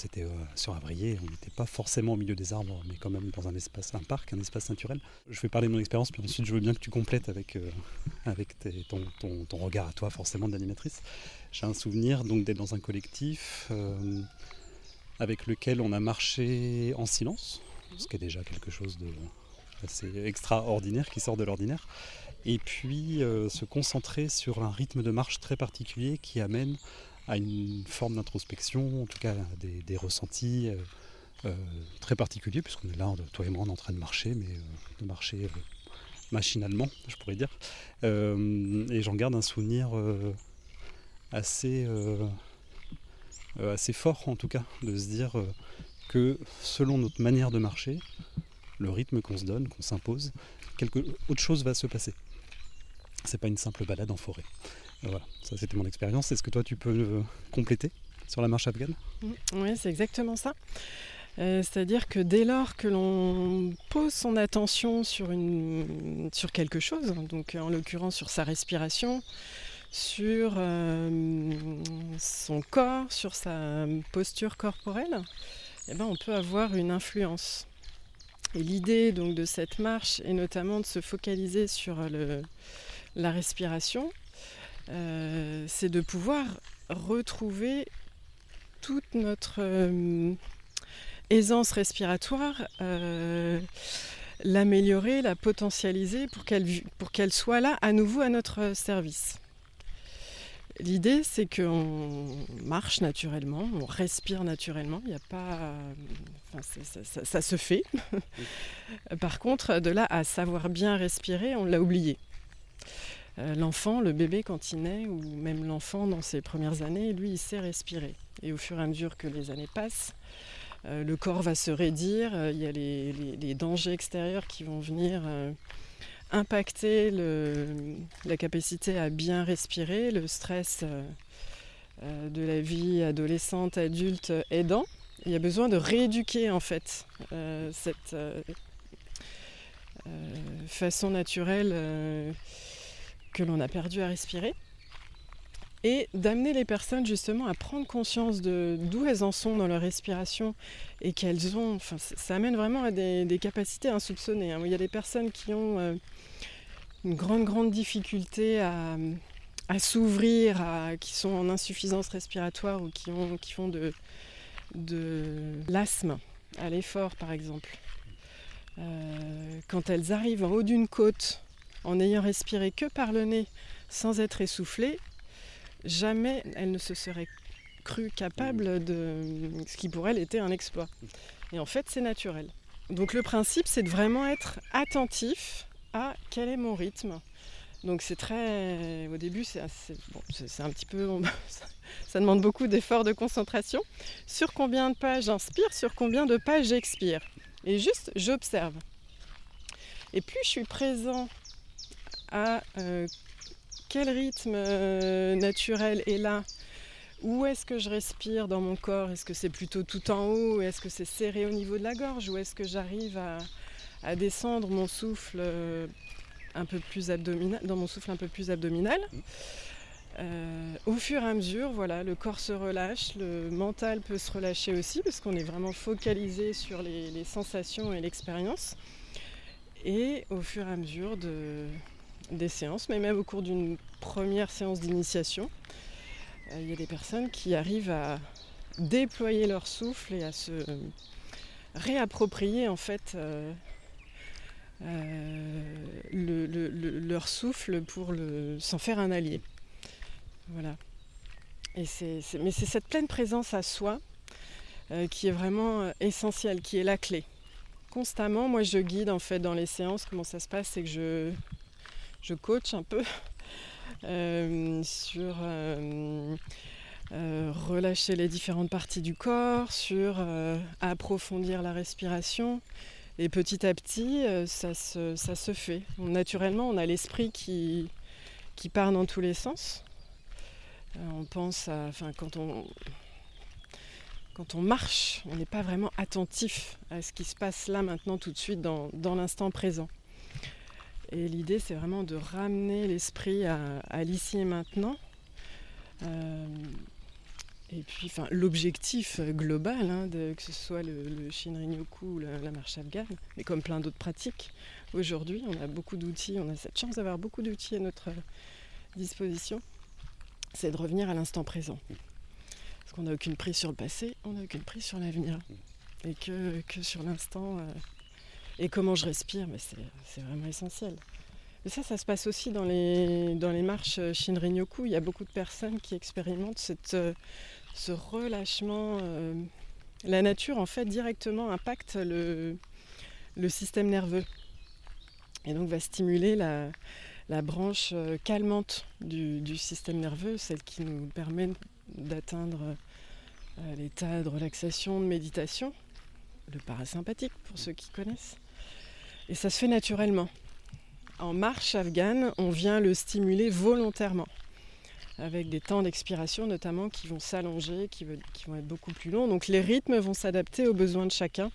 c'était euh, sur Avrier, on n'était pas forcément au milieu des arbres, mais quand même dans un espace, un parc, un espace naturel. Je vais parler de mon expérience, puis ensuite je veux bien que tu complètes avec, euh, <laughs> avec ton, regard à toi, forcément, d'animatrice. J'ai un souvenir donc d'être dans un collectif euh, avec lequel on a marché en silence, ce qui est déjà quelque chose de assez extraordinaire, qui sort de l'ordinaire. Et puis se concentrer sur un rythme de marche très particulier qui amène à une forme d'introspection, en tout cas des, ressentis très particuliers, puisqu'on est là, toi et moi, on est en train de marcher, mais de marcher machinalement, je pourrais dire. et j'en garde un souvenir assez, assez fort, en tout cas, de se dire que selon notre manière de marcher, le rythme qu'on se donne, qu'on s'impose, quelque autre chose va se passer. C'est pas une simple balade en forêt. Voilà, ça c'était mon expérience. Est-ce que toi tu peux euh, compléter sur la marche afghane? Mmh, Oui, c'est exactement ça. Euh, c'est-à-dire que dès lors que l'on pose son attention sur, une, sur quelque chose, donc en l'occurrence sur sa respiration, sur euh, son corps, sur sa posture corporelle, eh ben, on peut avoir une influence. Et l'idée de cette marche est notamment de se focaliser sur la respiration, euh, c'est de pouvoir retrouver toute notre euh, aisance respiratoire, euh, l'améliorer, la potentialiser pour qu'elle soit là à nouveau à notre service. L'idée, c'est qu'on marche naturellement, on respire naturellement. Il n'y a pas, ça, se fait. <laughs> Par contre, de là à savoir bien respirer, on l'a oublié. Euh, l'enfant, le bébé quand il naît, ou même l'enfant dans ses premières années, lui, il sait respirer. Et au fur et à mesure que les années passent, euh, le corps va se raidir. Euh, il y a les, dangers extérieurs qui vont venir impacter la capacité à bien respirer, le stress de la vie adolescente, adulte aidant. Il y a besoin de rééduquer en fait cette façon naturelle que l'on a perdu à respirer et d'amener les personnes justement à prendre conscience de d'où elles en sont dans leur respiration et qu'elles ont, enfin, ça amène vraiment à des, capacités insoupçonnées. Hein. Il y a des personnes qui ont euh, une grande, grande difficulté à, s'ouvrir, qui sont en insuffisance respiratoire ou qui, ont, qui font de, de l'asthme à l'effort par exemple. Euh, quand elles arrivent en haut d'une côte en ayant respiré que par le nez sans être essoufflées, jamais elle ne se serait crue capable de ce qui pour elle était un exploit. Et en fait, c'est naturel. Donc le principe, c'est de vraiment être attentif à quel est mon rythme. Donc c'est très... Au début, c'est bon, un petit peu... <laughs> ça demande beaucoup d'efforts de concentration. Sur combien de pages j'inspire, sur combien de pages j'expire. Et juste, j'observe. Et plus je suis présent à euh, quel rythme euh, naturel est là? Où est-ce que je respire dans mon corps? Est-ce que c'est plutôt tout en haut? Est-ce que c'est serré au niveau de la gorge? Ou est-ce que j'arrive à, descendre mon souffle euh, un peu plus abdominal, dans mon souffle un peu plus abdominal? Au fur et à mesure, voilà, le corps se relâche, le mental peut se relâcher aussi parce qu'on est vraiment focalisé sur les sensations et l'expérience. Et au fur et à mesure de, des séances, mais même au cours d'une première séance d'initiation, euh, il y a des personnes qui arrivent à déployer leur souffle et à se réapproprier en fait euh, euh, leur souffle pour s'en faire un allié. Voilà. Et mais c'est cette pleine présence à soi qui est vraiment essentielle, qui est la clé. Constamment, moi je guide en fait dans les séances, comment ça se passe, c'est que je, je coach un peu <laughs> euh, sur euh, euh, relâcher les différentes parties du corps, sur approfondir la respiration. Et petit à petit, ça se, fait. Naturellement, on a l'esprit qui, qui part dans tous les sens. on pense quand on, marche, on n'est pas vraiment attentif à ce qui se passe là maintenant tout de suite dans l'instant présent. Et l'idée, c'est vraiment de ramener l'esprit à, l'ici et maintenant. Euh, et puis, enfin, l'objectif global, hein, que ce soit le, le Shinrin-yoku ou la, marche afghane, mais comme plein d'autres pratiques, aujourd'hui, on a beaucoup d'outils, on a cette chance d'avoir beaucoup d'outils à notre disposition, c'est de revenir à l'instant présent. Parce qu'on n'a aucune prise sur le passé, on n'a aucune prise sur l'avenir. Et que, que sur l'instant, euh, Et comment je respire, mais c'est vraiment essentiel. Et ça, ça se passe aussi dans les, dans les marches Shinrin-yoku. Il y a beaucoup de personnes qui expérimentent cette, ce relâchement. la nature, en fait, directement impacte le, le système nerveux. Et donc va stimuler la, la branche euh, calmante du, système nerveux, celle qui nous permet d'atteindre euh, l'état de relaxation, de méditation, le parasympathique pour ceux qui connaissent. Et ça se fait naturellement. En marche afghane, on vient le stimuler volontairement, avec des temps d'expiration notamment qui vont s'allonger, qui, vont être beaucoup plus longs. Donc les rythmes vont s'adapter aux besoins de chacun.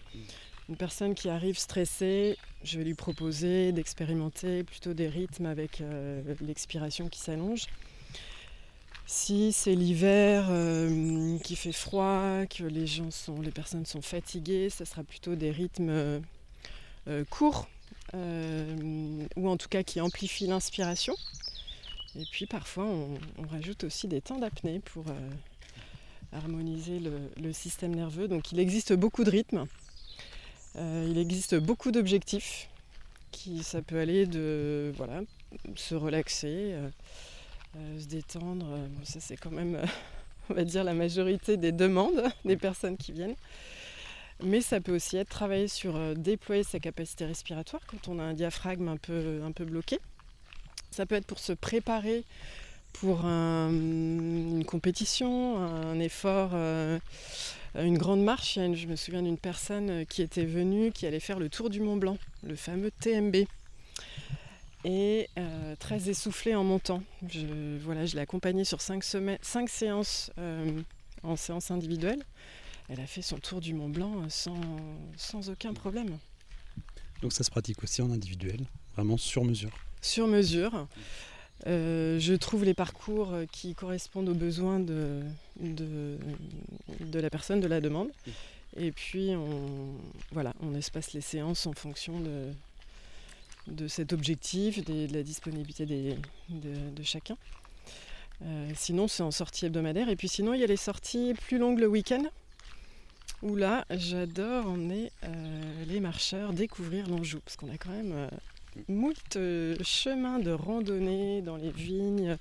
Une personne qui arrive stressée, je vais lui proposer d'expérimenter plutôt des rythmes avec euh, l'expiration qui s'allonge. Si c'est l'hiver, euh, qui fait froid, que les gens sont, les personnes sont fatiguées, ce sera plutôt des rythmes euh, courts ou en tout cas qui amplifient l'inspiration. Et puis parfois on, rajoute aussi des temps d'apnée pour harmoniser le, système nerveux. Donc il existe beaucoup de rythmes. Euh, il existe beaucoup d'objectifs. Qui, ça peut aller de voilà, se relaxer, euh, euh, se détendre. ça, c'est quand même, <laughs> on va dire, la majorité des demandes des personnes qui viennent. Mais ça peut aussi être travailler sur déployer sa capacité respiratoire quand on a un diaphragme un peu, un peu bloqué. Ça peut être pour se préparer pour une compétition, un effort euh, une grande marche. Je me souviens d'une personne euh, qui était venue, qui allait faire le tour du Mont Blanc, le fameux TMB. Et euh, très essoufflée en montant. Je, voilà, je l'ai accompagnée sur cinq séances en séance individuelle. Elle a fait son tour du Mont Blanc sans, sans aucun problème. Donc ça se pratique aussi en individuel, vraiment sur mesure Sur mesure. Euh, je trouve les parcours qui correspondent aux besoins de, de, la personne, de la demande. Et puis, on, voilà, on espace les séances en fonction de, de cet objectif, de la disponibilité de, chacun. Euh, sinon, c'est en sortie hebdomadaire. Et puis sinon, il y a les sorties plus longues le week-end. Où là, j'adore emmener euh, les marcheurs découvrir l'Anjou. Parce qu'on a quand même moult euh, chemins de randonnée dans les vignes,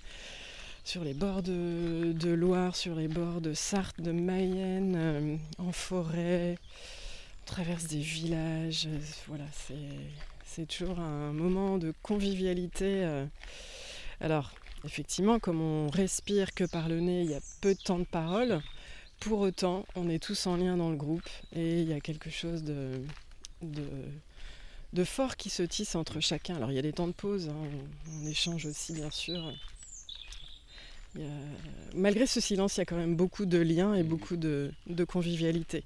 sur les bords de, Loire, sur les bords de Sarthe, de Mayenne, euh, en forêt. On traverse des villages. Euh, voilà, c'est toujours un moment de convivialité. Alors, effectivement, comme on respire que par le nez, il y a peu de temps de parole. Pour autant, on est tous en lien dans le groupe et il y a quelque chose de fort qui se tisse entre chacun. Alors il y a des temps de pause, hein, on, échange aussi bien sûr. Malgré ce silence, il y a quand même beaucoup de liens et beaucoup de, convivialité.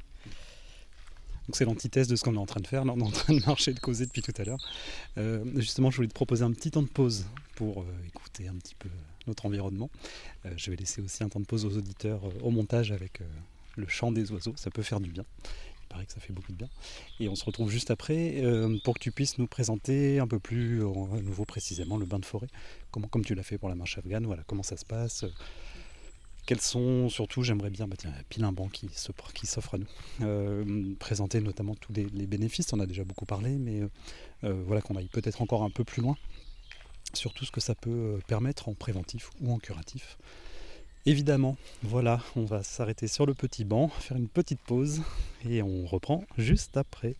Donc c'est l'antithèse de ce qu'on est en train de faire. on est en train de marcher, de causer depuis tout à l'heure. Euh, justement, je voulais te proposer un petit temps de pause pour euh, écouter un petit peu notre environnement. Euh, je vais laisser aussi un temps de pause aux auditeurs au montage avec le chant des oiseaux. Ça peut faire du bien paraît que ça fait beaucoup de bien. Et on se retrouve juste après euh, pour que tu puisses nous présenter un peu plus, euh, à nouveau précisément, le bain de forêt. Comment, comme tu l'as fait pour la marche afghane, voilà, comment ça se passe. Euh, quels sont, surtout, j'aimerais bien, bah tiens, pile un banc qui s'offre à nous. présenter notamment tous les, bénéfices, on a déjà beaucoup parlé, mais voilà qu'on aille peut-être encore un peu plus loin sur tout ce que ça peut permettre en préventif ou en curatif. Évidemment, voilà, on va s'arrêter sur le petit banc, faire une petite pause et on reprend juste après.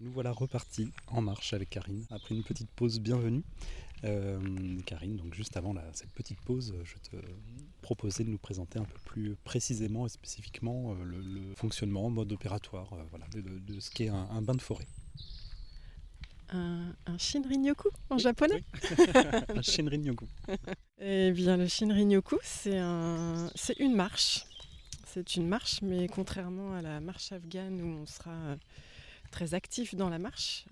Nous voilà repartis en marche avec Karine après une petite pause bienvenue. Euh, Karine, donc juste avant cette petite pause, je te proposais de nous présenter un peu plus précisément et spécifiquement euh, le, fonctionnement, mode opératoire euh, voilà, de, ce qu'est un, bain de forêt. Un, un Shinrin-yoku en japonais <laughs> Un Shinrin-yoku. Eh bien, le Shinrin-yoku, c'est un, une marche. C'est une marche, mais contrairement à la marche afghane où on sera très actif dans la marche,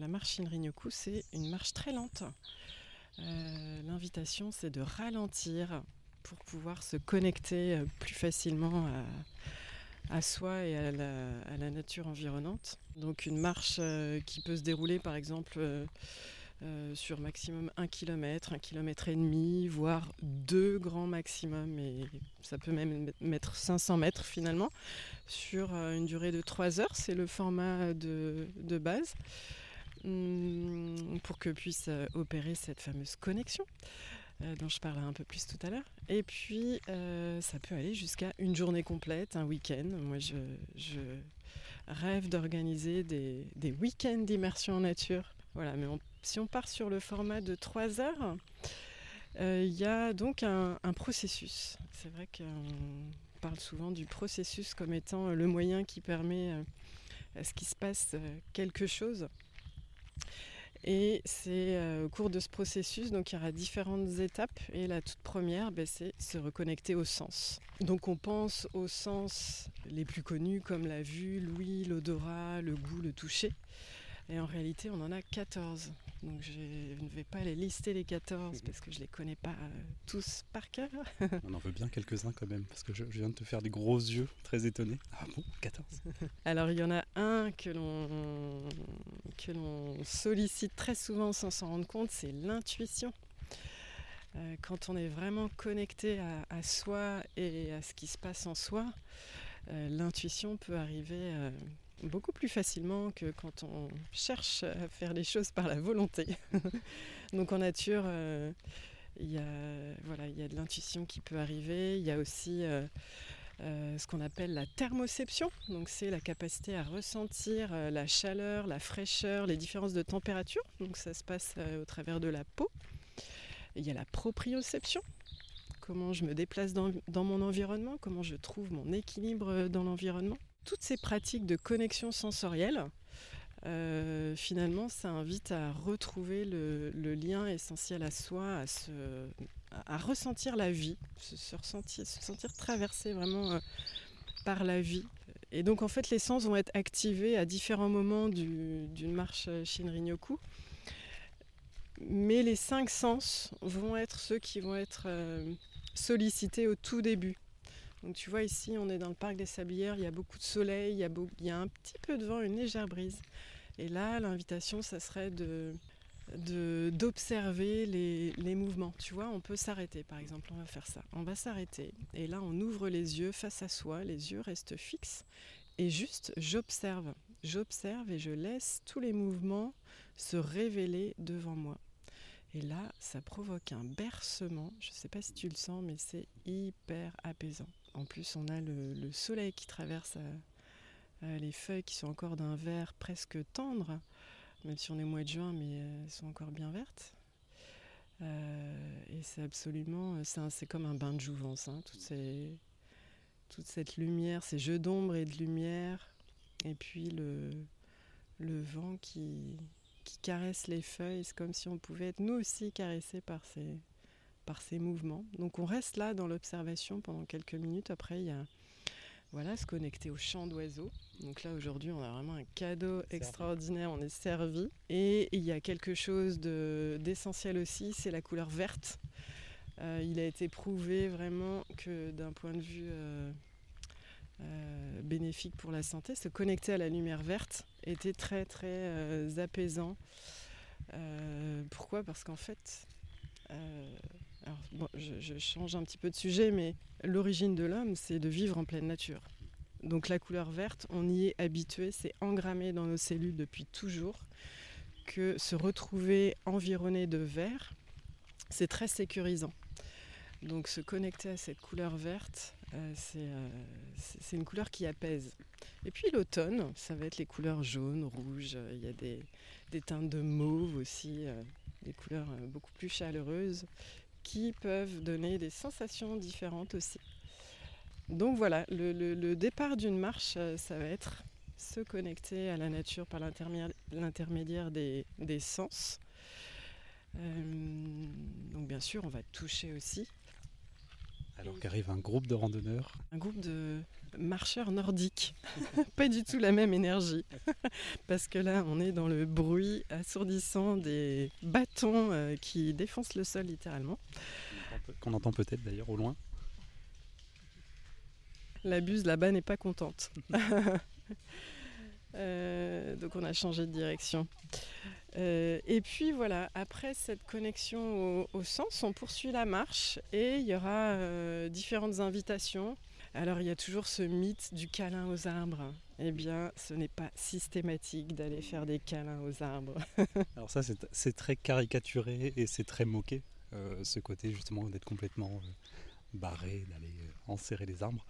la marche Shinrin-yoku, c'est une marche très lente. Euh, l'invitation, c'est de ralentir pour pouvoir se connecter euh, plus facilement à, soi et à la, nature environnante. Donc une marche euh, qui peut se dérouler par exemple euh, sur maximum 1 km, 1 km et demi, voire deux grands maximum, et ça peut même mettre 500 mètres finalement, sur euh, une durée de 3 heures. C'est le format de, base hum, pour que puisse euh, opérer cette fameuse connexion. dont je parlerai un peu plus tout à l'heure. Et puis, ça peut aller jusqu'à une journée complète, un week-end. Moi, je, rêve d'organiser des, des week-ends d'immersion en nature. Voilà, mais on si on part sur le format de 3 heures, euh, il y a donc un, processus. C'est vrai qu'on parle souvent du processus comme étant le moyen qui permet euh, à ce qu'il se passe euh, quelque chose. Et c'est au cours de ce processus, donc il y aura différentes étapes. Et la toute première, ben, c'est se reconnecter au sens. Donc on pense aux sens les plus connus comme la vue, l'ouïe, l'odorat, le goût, le toucher. Et en réalité, on en a 14. Donc je ne vais pas les lister les 14 parce que je ne les connais pas euh, tous par cœur. <laughs> on en veut bien quelques-uns quand même parce que je, viens de te faire des gros yeux très étonnés. Ah bon, 14 Alors il y en a un que l'on, que l'on sollicite très souvent sans s'en rendre compte, c'est l'intuition. Euh, quand on est vraiment connecté à, soi et à ce qui se passe en soi, euh, l'intuition peut arriver beaucoup plus facilement que quand on cherche à faire les choses par la volonté. <laughs> Donc en nature, euh, il y, a, voilà, y a de l'intuition qui peut arriver. Il y a aussi euh, euh, ce qu'on appelle la thermoception. Donc c'est la capacité à ressentir la chaleur, la fraîcheur, les différences de température. Donc ça se passe au travers de la peau. il y a la proprioception. Comment je me déplace dans mon environnement, comment je trouve mon équilibre dans l'environnement? Toutes ces pratiques de connexion sensorielle, euh, finalement, ça invite à retrouver le, lien essentiel à soi, à, ressentir la vie, se, sentir traversé vraiment euh, par la vie. Et donc, en fait, les sens vont être activés à différents moments d'une marche Shinrin-yoku. Mais les cinq sens vont être ceux qui vont être euh, sollicités au tout début. Donc tu vois ici, on est dans le parc des Sablières, il y a beaucoup de soleil, il y a, un petit peu de vent, une légère brise. Et là, l'invitation, ça serait de d'observer les, les, mouvements. Tu vois, on peut s'arrêter, par exemple, on va faire ça. On va s'arrêter. Et là, on ouvre les yeux face à soi, les yeux restent fixes. Et juste, j'observe. J'observe et je laisse tous les mouvements se révéler devant moi. Et là, ça provoque un bercement. Je ne sais pas si tu le sens, mais c'est hyper apaisant. En plus, on a le, soleil qui traverse euh, euh, les feuilles qui sont encore d'un vert presque tendre, même si on est mois de juin, mais euh, elles sont encore bien vertes. et c'est absolument, c'est comme un bain de jouvence, hein, toute, toute, cette lumière, ces jeux d'ombre et de lumière, et puis le, le vent qui, qui caresse les feuilles, c'est comme si on pouvait être nous aussi caressés par ces, par ces mouvements. Donc on reste là dans l'observation pendant quelques minutes. Après, il y a voilà, se connecter au chant d'oiseaux. Donc là, aujourd'hui, on a vraiment un cadeau extraordinaire, on est servi. Et il y a quelque chose d'essentiel aussi, c'est la couleur verte. Euh, il a été prouvé vraiment que d'un point de vue euh, euh, bénéfique pour la santé, se connecter à la lumière verte était très très apaisant. pourquoi? Parce qu'en fait, je, change un petit peu de sujet, mais l'origine de l'homme, c'est de vivre en pleine nature. Donc la couleur verte, on y est habitué, c'est engrammé dans nos cellules depuis toujours, que se retrouver environné de vert, c'est très sécurisant. Donc se connecter à cette couleur verte, euh, euh, c'est une couleur qui apaise. Et puis l'automne, ça va être les couleurs jaunes, rouges, il y a des, teintes de mauve aussi, euh, des couleurs beaucoup plus chaleureuses qui peuvent donner des sensations différentes aussi. Donc voilà, le, départ d'une marche, euh, ça va être se connecter à la nature par l'intermédiaire des, sens. Euh, donc bien sûr, on va toucher aussi. Alors qu'arrive un groupe de randonneurs Un groupe de marcheurs nordiques. <laughs> Pas du tout la même énergie. <laughs> Parce que là, on est dans le bruit assourdissant des bâtons euh, qui défoncent le sol littéralement. Qu'on entend peut-être d'ailleurs au loin. La buse là-bas n'est pas contente. <laughs> donc on a changé de direction. Et puis voilà, après cette connexion au, sens, on poursuit la marche et il y aura différentes invitations. Alors il y a toujours ce mythe du câlin aux arbres. Eh bien, ce n'est pas systématique d'aller faire des câlins aux arbres. <laughs> Alors ça, c'est très caricaturé et c'est très moqué, ce côté justement d'être complètement barré, d'aller enserrer les arbres.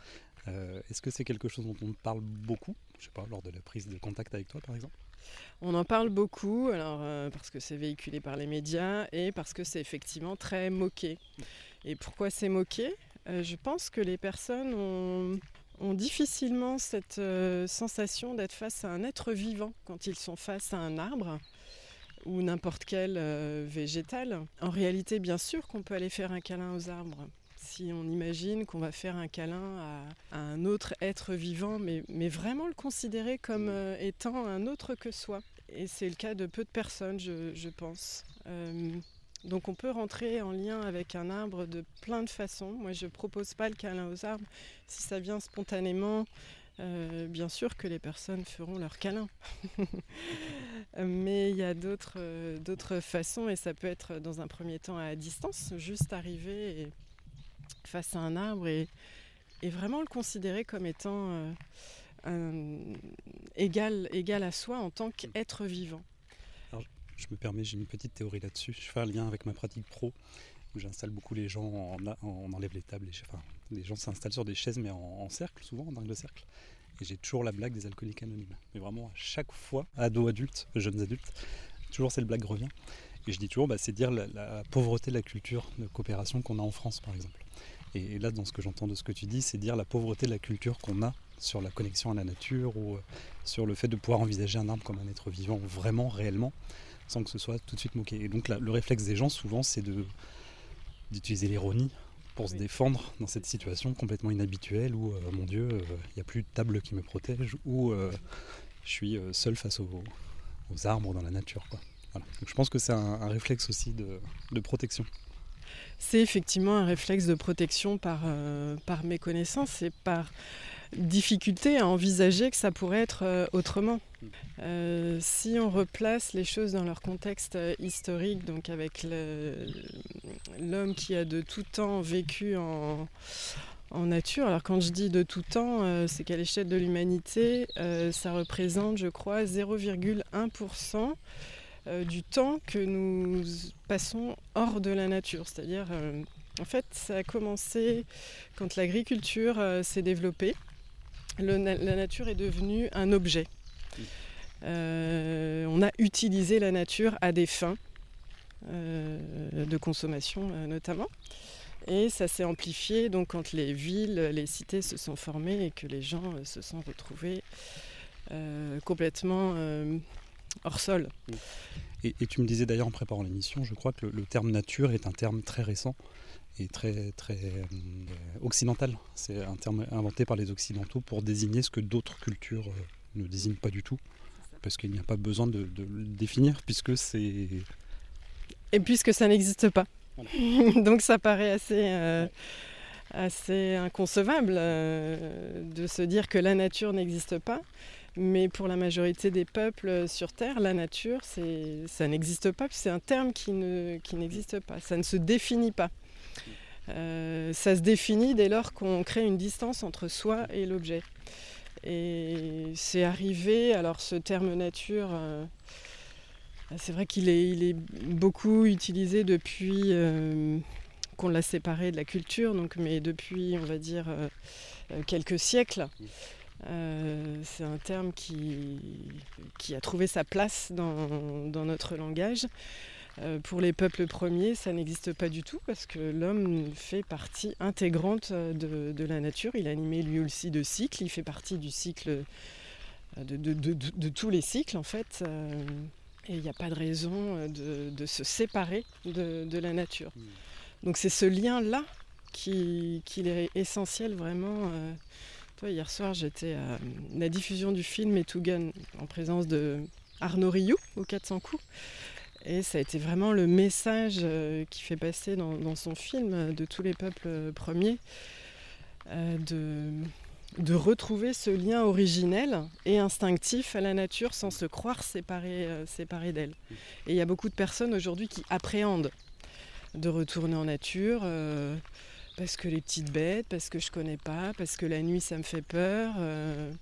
Euh, est-ce que c'est quelque chose dont on parle beaucoup? Je sais pas, lors de la prise de contact avec toi par exemple? On en parle beaucoup, alors euh, parce que c'est véhiculé par les médias et parce que c'est effectivement très moqué. Et pourquoi c'est moqué? Euh, Je pense que les personnes ont, ont difficilement cette sensation d'être face à un être vivant quand ils sont face à un arbre ou n'importe quel végétal. En réalité, bien sûr qu'on peut aller faire un câlin aux arbres si on imagine qu'on va faire un câlin à, un autre être vivant, mais, vraiment le considérer comme mm. euh, étant un autre que soi. Et c'est le cas de peu de personnes, je, pense. Euh, donc on peut rentrer en lien avec un arbre de plein de façons. Moi, je ne propose pas le câlin aux arbres. Si ça vient spontanément, euh, bien sûr que les personnes feront leur câlin. <laughs> Mais il y a d'autres façons et ça peut être dans un premier temps à distance, juste arriver et face à un arbre et, vraiment le considérer comme étant euh, égal, égal à soi en tant qu'être vivant. Alors, je me permets, j'ai une petite théorie là-dessus. Je fais un lien avec ma pratique pro où j'installe beaucoup les gens, on enlève les tables, enfin, les gens s'installent sur des chaises mais en, cercle, souvent en angle de cercle. Et j'ai toujours la blague des alcooliques anonymes. Mais vraiment, à chaque fois, ados, adultes, jeunes adultes, toujours cette blague revient. Et je dis toujours, bah, c'est dire la, pauvreté de la culture de coopération qu'on a en France, par exemple. Et, là, dans ce que j'entends de ce que tu dis, c'est dire la pauvreté de la culture qu'on a sur la connexion à la nature ou euh, sur le fait de pouvoir envisager un arbre comme un être vivant vraiment, réellement, sans que ce soit tout de suite moqué. Et donc le réflexe des gens, souvent, c'est de, d'utiliser l'ironie pour se défendre dans cette situation complètement inhabituelle où, euh, mon Dieu, euh, il n'y a plus de table qui me protège, ou je suis seul face aux, arbres dans la nature. Donc je pense que c'est un, réflexe aussi de protection c'est effectivement un réflexe de protection par, euh, par méconnaissance et par difficulté à envisager que ça pourrait être euh, autrement. Euh, si on replace les choses dans leur contexte historique, donc avec l'homme qui a de tout temps vécu en, en nature. Alors quand je dis de tout temps, c'est qu'à l'échelle de l'humanité, ça représente, je crois, 0,1% euh, du temps que nous passons hors de la nature. C'est-à-dire, euh, en fait, ça a commencé quand l'agriculture euh, s'est développée. la nature est devenue un objet. on a utilisé la nature à des fins de consommation notamment. Et ça s'est amplifié donc quand les villes, les cités se sont formées et que les gens se sont retrouvés complètement hors sol. Et, tu me disais d'ailleurs en préparant l'émission, je crois que le, terme nature est un terme très récent et très, très euh, occidental. C'est un terme inventé par les Occidentaux pour désigner ce que d'autres cultures euh, ne désignent pas du tout. Parce qu'il n'y a pas besoin de, le définir, puisque c'est. Et puisque ça n'existe pas. <laughs> Donc ça paraît assez. Euh, assez inconcevable de se dire que la nature n'existe pas. Mais pour la majorité des peuples sur Terre, la nature, ça n'existe pas, c'est un terme qui n'existe pas, ça ne se définit pas. Euh, ça se définit dès lors qu'on crée une distance entre soi et l'objet. Et c'est arrivé, alors ce terme nature, euh, c'est vrai qu'il est, beaucoup utilisé depuis euh, qu'on l'a séparé de la culture, donc, mais depuis, on va dire, quelques siècles. Euh, c'est un terme qui, qui, a trouvé sa place dans, dans notre langage. Euh, pour les peuples premiers, ça n'existe pas du tout parce que l'homme fait partie intégrante de, de, la nature. Il a animé lui aussi de cycles, il fait partie du cycle, euh, de, de tous les cycles en fait. et il n'y a pas de raison de, se séparer de, la nature. Hmm. Donc c'est ce lien-là qui, qui, est essentiel vraiment hier soir, j'étais à la diffusion du film Etugan en présence de Arnaud Rioux au 400 coups. Et ça a été vraiment le message euh, qui fait passer dans, son film de tous les peuples premiers, euh, de, de retrouver ce lien originel et instinctif à la nature sans se croire séparé, euh, d'elle. Et il y a beaucoup de personnes aujourd'hui qui appréhendent de retourner en nature euh, parce que les petites bêtes, parce que je connais pas, parce que la nuit ça me fait peur, euh,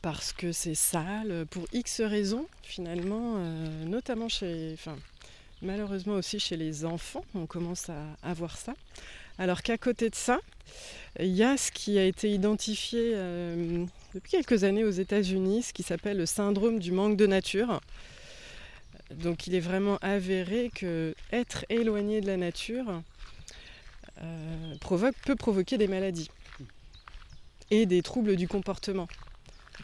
parce que c'est sale, pour X raisons finalement, notamment chez, enfin malheureusement aussi chez les enfants, on commence à, à voir ça. Alors qu'à côté de ça, il y a ce qui a été identifié euh, depuis quelques années aux États-Unis, ce qui s'appelle le syndrome du manque de nature. Donc il est vraiment avéré que être éloigné de la nature euh, peut provoquer des maladies et des troubles du comportement.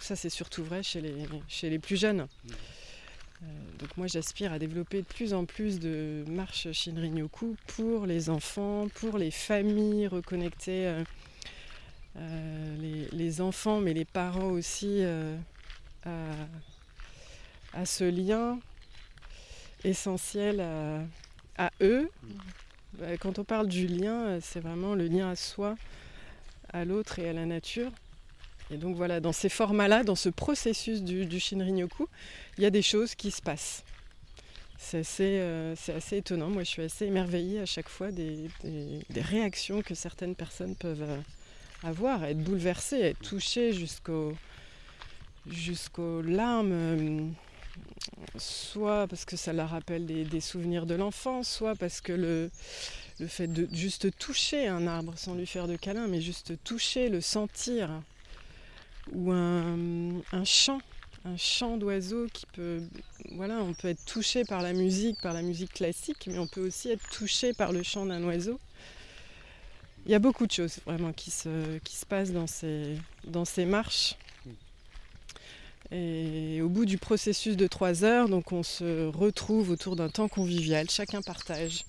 ça c'est surtout vrai chez les plus jeunes. Euh, donc moi j'aspire à développer de plus en plus de marches Shinrin-yoku pour les enfants, pour les familles, reconnecter euh, les, enfants mais les parents aussi à, ce lien essentiel à, eux. Quand on parle du lien, c'est vraiment le lien à soi, à l'autre et à la nature. Et donc voilà, dans ces formats-là, dans ce processus du, du Shinrin-yoku, il y a des choses qui se passent. C'est assez, euh, assez, étonnant. Moi, je suis assez émerveillée à chaque fois des, réactions que certaines personnes peuvent euh, avoir, être bouleversées, être touchées jusqu'aux larmes, euh, soit parce que ça leur rappelle des, souvenirs de l'enfance, soit parce que le, fait de juste toucher un arbre sans lui faire de câlin, mais juste toucher, le sentir, ou un, chant, un chant d'oiseau qui peut, voilà, on peut être touché par la musique, par la musique classique, mais on peut aussi être touché par le chant d'un oiseau. Il y a beaucoup de choses vraiment qui se, passent dans ces marches. Et au bout du processus de trois heures, donc on se retrouve autour d'un temps convivial. Chacun partage,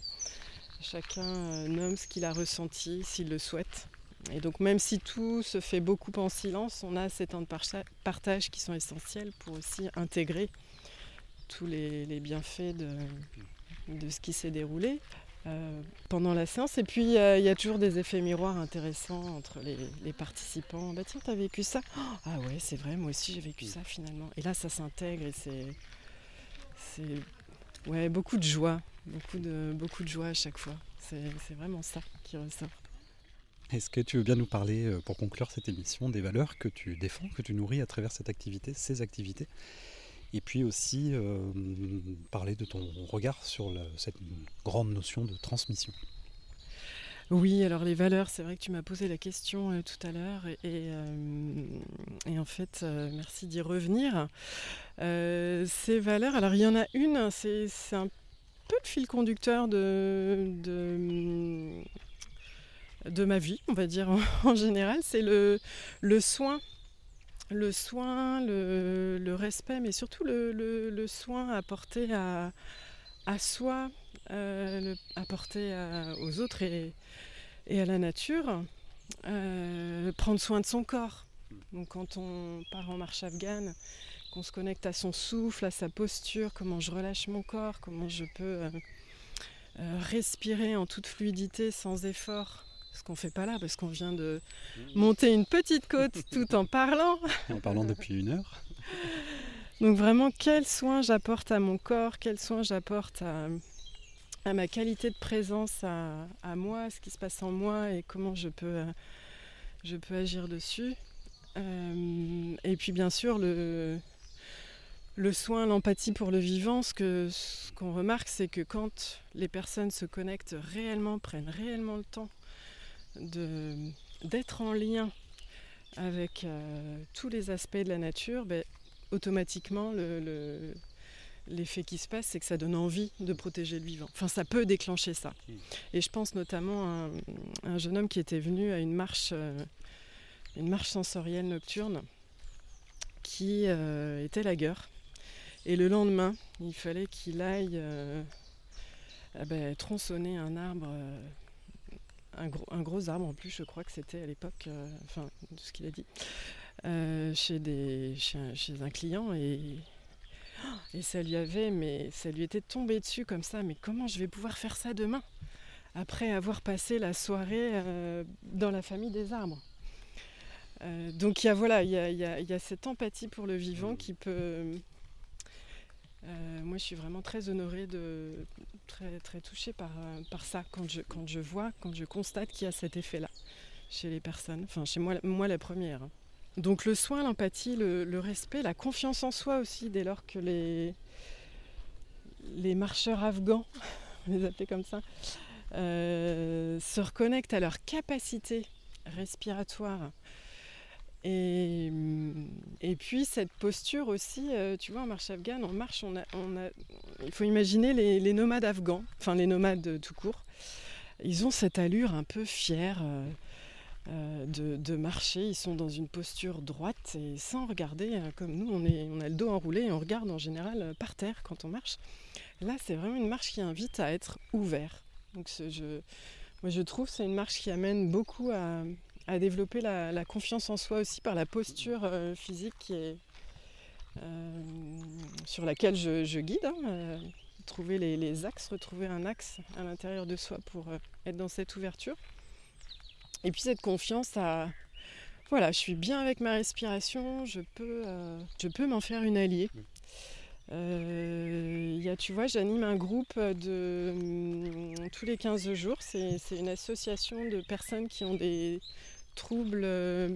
chacun euh, nomme ce qu'il a ressenti, s'il le souhaite. Et donc même si tout se fait beaucoup en silence, on a ces temps de partage qui sont essentiels pour aussi intégrer tous les, bienfaits de, ce qui s'est déroulé euh, pendant la séance. Et puis il y a toujours des effets miroirs intéressants entre les, participants. Bah tiens, t'as vécu ça? Ah ouais, c'est vrai, moi aussi j'ai vécu ça finalement. Et là, ça s'intègre et c'est, ouais, beaucoup de joie, beaucoup de, beaucoup de joie à chaque fois. C'est vraiment ça qui ressort. Est-ce que tu veux bien nous parler, euh, pour conclure cette émission, des valeurs que tu défends, que tu nourris à travers cette activité, ces activités? Et puis aussi euh, parler de ton regard sur cette grande notion de transmission. Oui, alors les valeurs, c'est vrai que tu m'as posé la question euh, tout à l'heure et, en fait, merci d'y revenir. ces valeurs, alors il y en a une, c'est un peu le fil conducteur de, ma vie, on va dire <laughs> en, général, c'est le soin. Le soin, le, respect, mais surtout le, soin apporté à, soi, euh, apporté aux autres et, et, à la nature. Euh, prendre soin de son corps. Donc quand on part en marche afghane, qu'on se connecte à son souffle, à sa posture, comment je relâche mon corps, comment je peux euh, respirer en toute fluidité sans effort ce qu'on fait pas là parce qu'on vient de monter une petite côte <laughs> tout en parlant. en parlant depuis une heure. <laughs> Donc vraiment, quel soin j'apporte à mon corps, quel soin j'apporte à, ma qualité de présence, à, moi, ce qui se passe en moi et comment je peux, je peux agir dessus. Euh, et puis bien sûr, le, le soin, l'empathie pour le vivant, ce qu'on ce qu'on remarque, c'est que quand les personnes se connectent réellement, prennent réellement le temps d'être en lien avec euh, tous les aspects de la nature, ben, automatiquement, l'effet qui se passe, c'est que ça donne envie de protéger le vivant. Enfin, ça peut déclencher ça. Hmm. Et je pense notamment à un, jeune homme qui était venu à une marche, euh, une marche sensorielle nocturne, qui euh, était lagueur. Et le lendemain, il fallait qu'il aille eh ben, tronçonner un arbre un gros, arbre en plus, je crois que c'était à l'époque, euh, enfin, de ce qu'il a dit, euh, chez, des, chez, un, client et, et ça lui avait, mais ça lui était tombé dessus comme ça, mais comment je vais pouvoir faire ça demain après avoir passé la soirée euh, dans la famille des arbres? Donc il y a voilà, il y a, cette empathie pour le vivant qui peut. Moi, je suis vraiment très honorée de, très touchée par, par ça quand je vois, quand je constate qu'il y a cet effet-là chez les personnes. Enfin, chez moi, moi la première. Hein. Donc le soin, l'empathie, le, respect, la confiance en soi aussi, dès lors que les, les marcheurs afghans, <laughs> on les appelait comme ça, euh, se reconnectent à leur capacité respiratoire. Et, et puis cette posture aussi, euh, tu vois, en marche afghane, en marche, il faut imaginer les, nomades afghans, enfin les nomades tout court. Ils ont cette allure un peu fière. Euh, euh, de, marcher. Ils sont dans une posture droite et sans regarder, comme nous, on, a le dos enroulé et on regarde en général par terre quand on marche. Là, c'est vraiment une marche qui invite à être ouvert. Donc, moi, je trouve c'est une marche qui amène beaucoup à, développer la, confiance en soi aussi par la posture physique qui est, sur laquelle je, guide. Hein, trouver les, les, axes, retrouver un axe à l'intérieur de soi pour être dans cette ouverture. Et puis cette confiance à voilà, je suis bien avec ma respiration, je peux, euh, je peux m'en faire une alliée. Euh, y a, tu vois, j'anime un groupe de hum, tous les 15 jours. C'est une association de personnes qui ont des troubles, euh,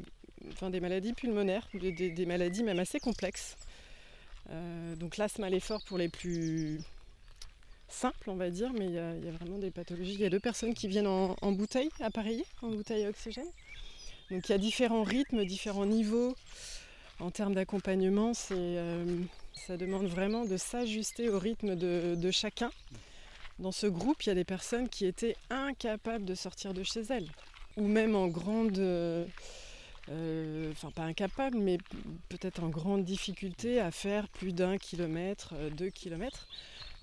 enfin des maladies pulmonaires, des, maladies même assez complexes. donc l'asthme à l'effort pour les plus simple, on va dire, mais il y, a vraiment des pathologies. Il y a deux personnes qui viennent en, bouteille appareillée, en bouteille à oxygène. Donc il y a différents rythmes, différents niveaux. En termes d'accompagnement, euh, ça demande vraiment de s'ajuster au rythme de, chacun. Dans ce groupe, il y a des personnes qui étaient incapables de sortir de chez elles, ou même en grande, euh, enfin pas incapables, mais peut-être en grande difficulté à faire plus d'un kilomètre, euh, deux kilomètres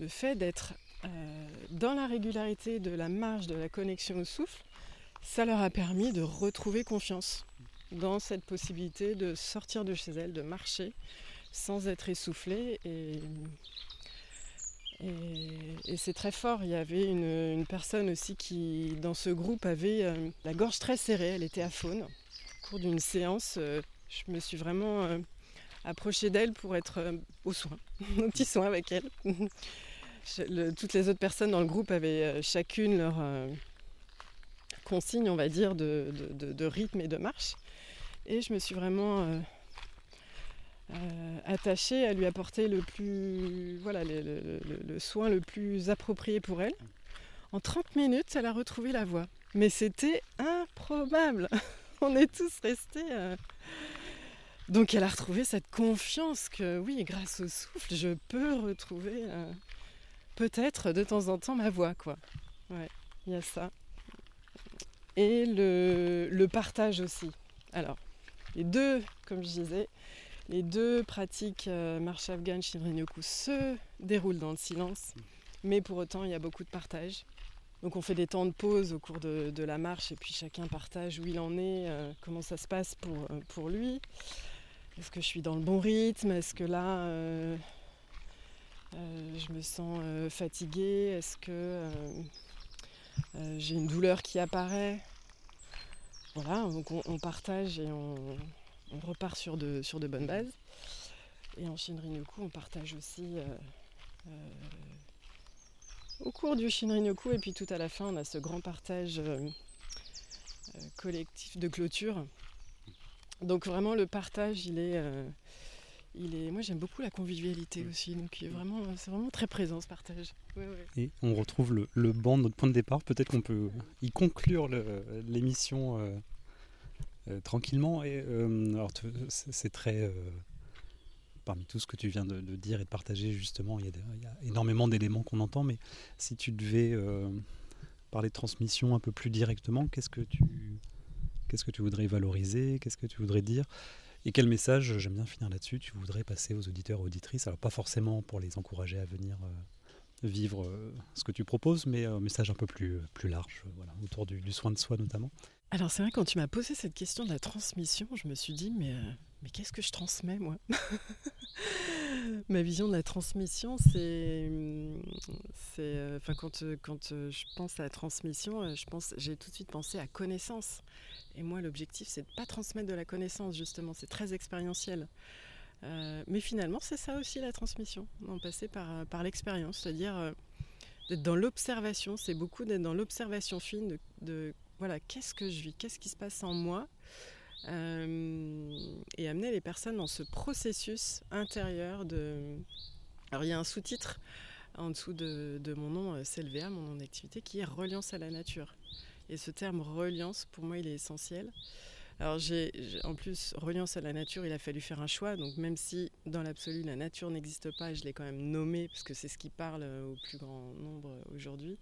le fait d'être euh, dans la régularité de la marge de la connexion au souffle, ça leur a permis de retrouver confiance dans cette possibilité de sortir de chez elles, de marcher sans être essoufflé. Et, et, c'est très fort. Il y avait une, personne aussi qui, dans ce groupe, avait euh, la gorge très serrée. Elle était à faune. Au cours d'une séance, euh, je me suis vraiment approchée d'elle pour être au soin, <laughs> au petit soin avec elle <laughs> toutes les autres personnes dans le groupe avaient euh, chacune leur euh, consigne, on va dire, de, rythme et de marche. Et je me suis vraiment euh, attachée à lui apporter le plus, voilà, le, soin le plus approprié pour elle. En 30 minutes, elle a retrouvé la voix. Mais c'était improbable. <laughs> On est tous restés. Donc elle a retrouvé cette confiance que oui, grâce au souffle, je peux retrouver peut-être de temps en temps ma voix, quoi. Il y a ça. Et le, partage aussi. Alors, les deux, comme je disais, les deux pratiques euh, marche afghane, Shinrin-yoku se déroulent dans le silence, mais pour autant, il y a beaucoup de partage. Donc on fait des temps de pause au cours de, la marche et puis chacun partage où il en est, euh, comment ça se passe pour, euh, pour lui. Est-ce que je suis dans le bon rythme? Est-ce que là, je me sens fatiguée? Est-ce que j'ai une douleur qui apparaît? Voilà, donc on, partage et on, repart sur de, sur de bonnes bases. Et en Shinrin-yoku, on partage aussi au cours du Shinrin-yoku et puis tout à la fin, on a ce grand partage collectif de clôture. Donc vraiment, le partage, il est est, moi j'aime beaucoup la convivialité aussi, donc vraiment, c'est vraiment très présent ce partage. Et on retrouve le, le banc de notre point de départ. Peut-être qu'on peut y conclure l'émission euh, euh, tranquillement. Et euh, alors c'est très parmi tout ce que tu viens de, dire et de partager justement, il y a, énormément d'éléments qu'on entend. Mais si tu devais parler de transmission un peu plus directement, qu'est-ce que tu qu'est-ce que tu voudrais valoriser Qu'est-ce que tu voudrais dire et quel message, j'aime bien finir là-dessus, tu voudrais passer aux auditeurs et auditrices? Alors pas forcément pour les encourager à venir euh, vivre euh, ce que tu proposes, mais un message un peu plus, plus large, voilà, autour du, soin de soi notamment. Alors c'est vrai, quand tu m'as posé cette question de la transmission, je me suis dit, mais, mais qu'est-ce que je transmets moi? <laughs> Ma vision de la transmission, c'est, c'est, enfin quand, quand je pense à la transmission, j'ai tout de suite pensé à connaissance. Et moi, l'objectif, c'est de pas transmettre de la connaissance justement. C'est très expérientiel. mais finalement, c'est ça aussi la transmission, en passer par, par l'expérience, c'est-à-dire d'être dans l'observation. C'est beaucoup d'être dans l'observation fine de voilà, qu'est-ce que je vis, qu'est-ce qui se passe en moi, euh, et amener les personnes dans ce processus intérieur de... Alors il y a un sous-titre en dessous de, mon nom euh, CLVA, mon nom d'activité, qui est reliance à la nature. Et ce terme reliance, pour moi, il est essentiel. Alors en plus, reliance à la nature, il a fallu faire un choix. Donc même si dans l'absolu la nature n'existe pas, je l'ai quand même nommé parce que c'est ce qui parle au plus grand nombre aujourd'hui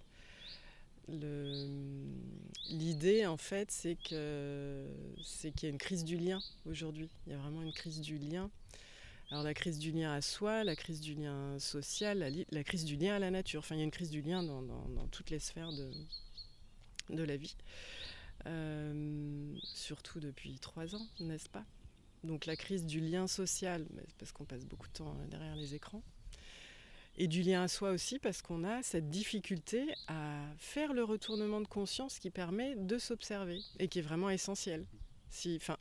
l'idée en fait c'est qu'il y a une crise du lien aujourd'hui. Il y a vraiment une crise du lien. Alors la crise du lien à soi, la crise du lien social, la, crise du lien à la nature. Enfin il y a une crise du lien dans, toutes les sphères de, de la vie. Euh, surtout depuis trois ans, n'est-ce pas? Donc la crise du lien social, parce qu'on passe beaucoup de temps derrière les écrans et du lien à soi aussi parce qu'on a cette difficulté à faire le retournement de conscience qui permet de s'observer et qui est vraiment essentiel.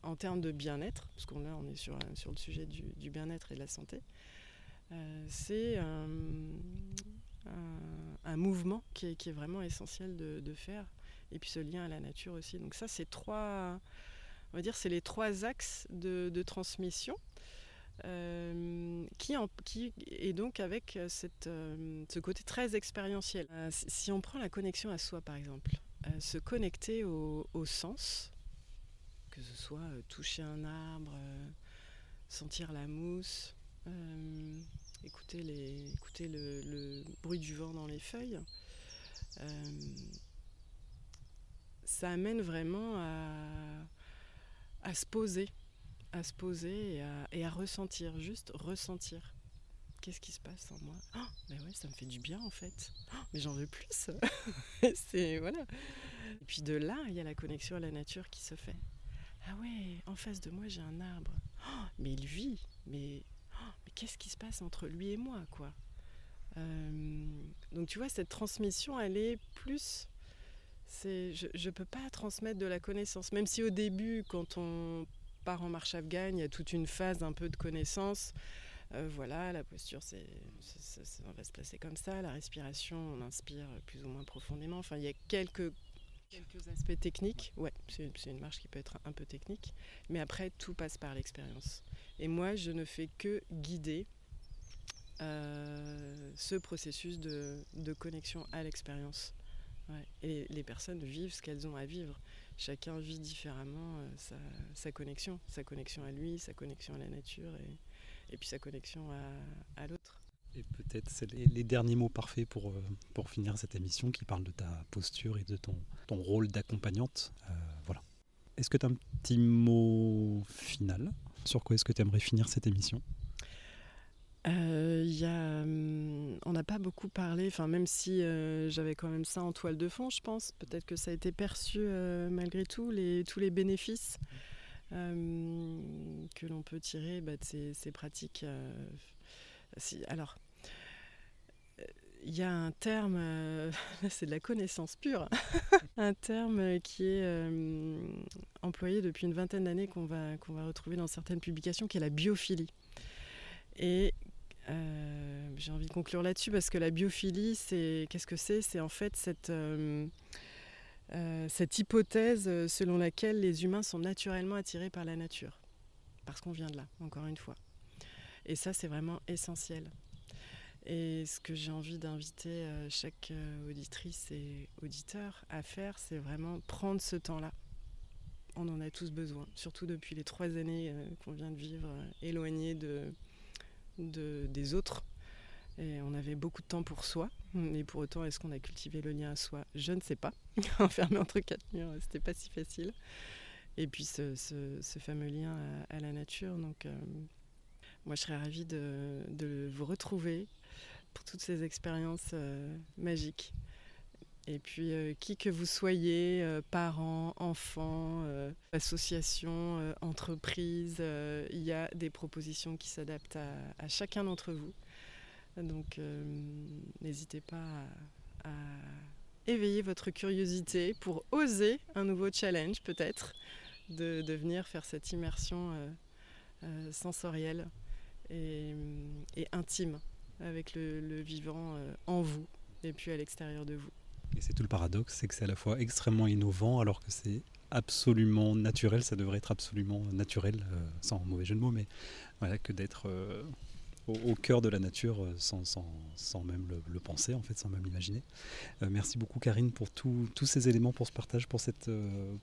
En termes de bien-être, parce qu'on on est sur, le sujet du, bien-être et de la santé, euh, c'est un, mouvement qui est, vraiment essentiel de, faire. Et puis ce lien à la nature aussi. Donc ça, c'est les trois axes de transmission. Euh, qui, est donc avec euh, euh, ce côté très expérientiel. si on prend la connexion à soi, par exemple, se connecter au, sens, que ce soit toucher un arbre, sentir la mousse, écouter, le, bruit du vent dans les feuilles, ça amène vraiment à se poser à se poser et à, ressentir, juste ressentir. Qu'est-ce qui se passe en moi oh, Mais ouais, ça me fait du bien en fait. Oh, mais j'en veux plus. <laughs> c'est voilà. Et puis de là, il y a la connexion à la nature qui se fait. Ah ouais, en face de moi, j'ai un arbre. Oh, mais il vit. Mais, mais qu'est-ce qui se passe entre lui et moi, quoi? Euh, Donc tu vois, cette transmission, elle est plus je ne peux pas transmettre de la connaissance. Même si au début, quand on en marche afghane, il y a toute une phase un peu de connaissance. Euh, voilà, la posture, c'est, on va se placer comme ça. La respiration, on inspire plus ou moins profondément. Enfin, il y a quelques, aspects techniques. Ouais, c'est, une marche qui peut être un peu technique. Mais après, tout passe par l'expérience. Et moi, je ne fais que guider euh, ce processus de, connexion à l'expérience. Et les personnes vivent ce qu'elles ont à vivre chacun vit différemment euh, sa, connexion, sa connexion à lui, sa connexion à la nature et, puis sa connexion à, l'autre. Et peut-être c'est les, derniers mots parfaits pour, euh, pour finir cette émission qui parle de ta posture et de ton, ton rôle d'accompagnante. Euh, voilà. Est-ce que tu as un petit mot final? Sur quoi est-ce que tu aimerais finir cette émission? Euh, hum, on n'a pas beaucoup parlé, enfin même si euh, j'avais quand même ça en toile de fond, je pense. Peut-être que ça a été perçu euh, malgré tout, tous les bénéfices hum, que l'on peut tirer bah, de ces, pratiques. Alors, il y a un terme, <laughs> c'est de la connaissance pure, <laughs> un terme qui est employé depuis une vingtaine d'années qu'on va, qu'on va retrouver dans certaines publications, qui est la biophilie. Euh, j'ai envie de conclure là-dessus parce que la biophilie, c'est qu'est-ce que c'est? C'est en fait cette, euh, euh, cette hypothèse selon laquelle les humains sont naturellement attirés par la nature. Parce qu'on vient de là, encore une fois. Et ça, c'est vraiment essentiel. Et ce que j'ai envie d'inviter chaque auditrice et auditeur à faire, c'est vraiment prendre ce temps-là. On en a tous besoin, surtout depuis les trois années qu'on vient de vivre éloignés de, de, des autres. Et on avait beaucoup de temps pour soi. Et pour autant, est-ce qu'on a cultivé le lien à soi? Je ne sais pas. <laughs> Enfermé entre quatre murs, c'était pas si facile. Et puis ce, fameux lien à, la nature. Donc, euh, moi, je serais ravie de, de, vous retrouver pour toutes ces expériences euh, magiques. Et puis, euh, qui que vous soyez, euh, parents, enfants, euh, associations, entreprises, il y a des propositions qui s'adaptent à, chacun d'entre vous. Donc, n'hésitez pas à, éveiller votre curiosité pour oser un nouveau challenge, peut-être, de, venir faire cette immersion sensorielle et, intime avec le vivant en vous et puis à l'extérieur de vous. Et c'est tout le paradoxe, c'est que c'est à la fois extrêmement innovant alors que c'est absolument naturel, ça devrait être absolument naturel, euh, sans mauvais jeu de mots, mais voilà, que d'être euh, au, cœur de la nature euh, sans, sans, sans même le, penser, en fait, sans même l'imaginer. merci beaucoup Karine pour tous ces éléments, pour ce partage, pour cette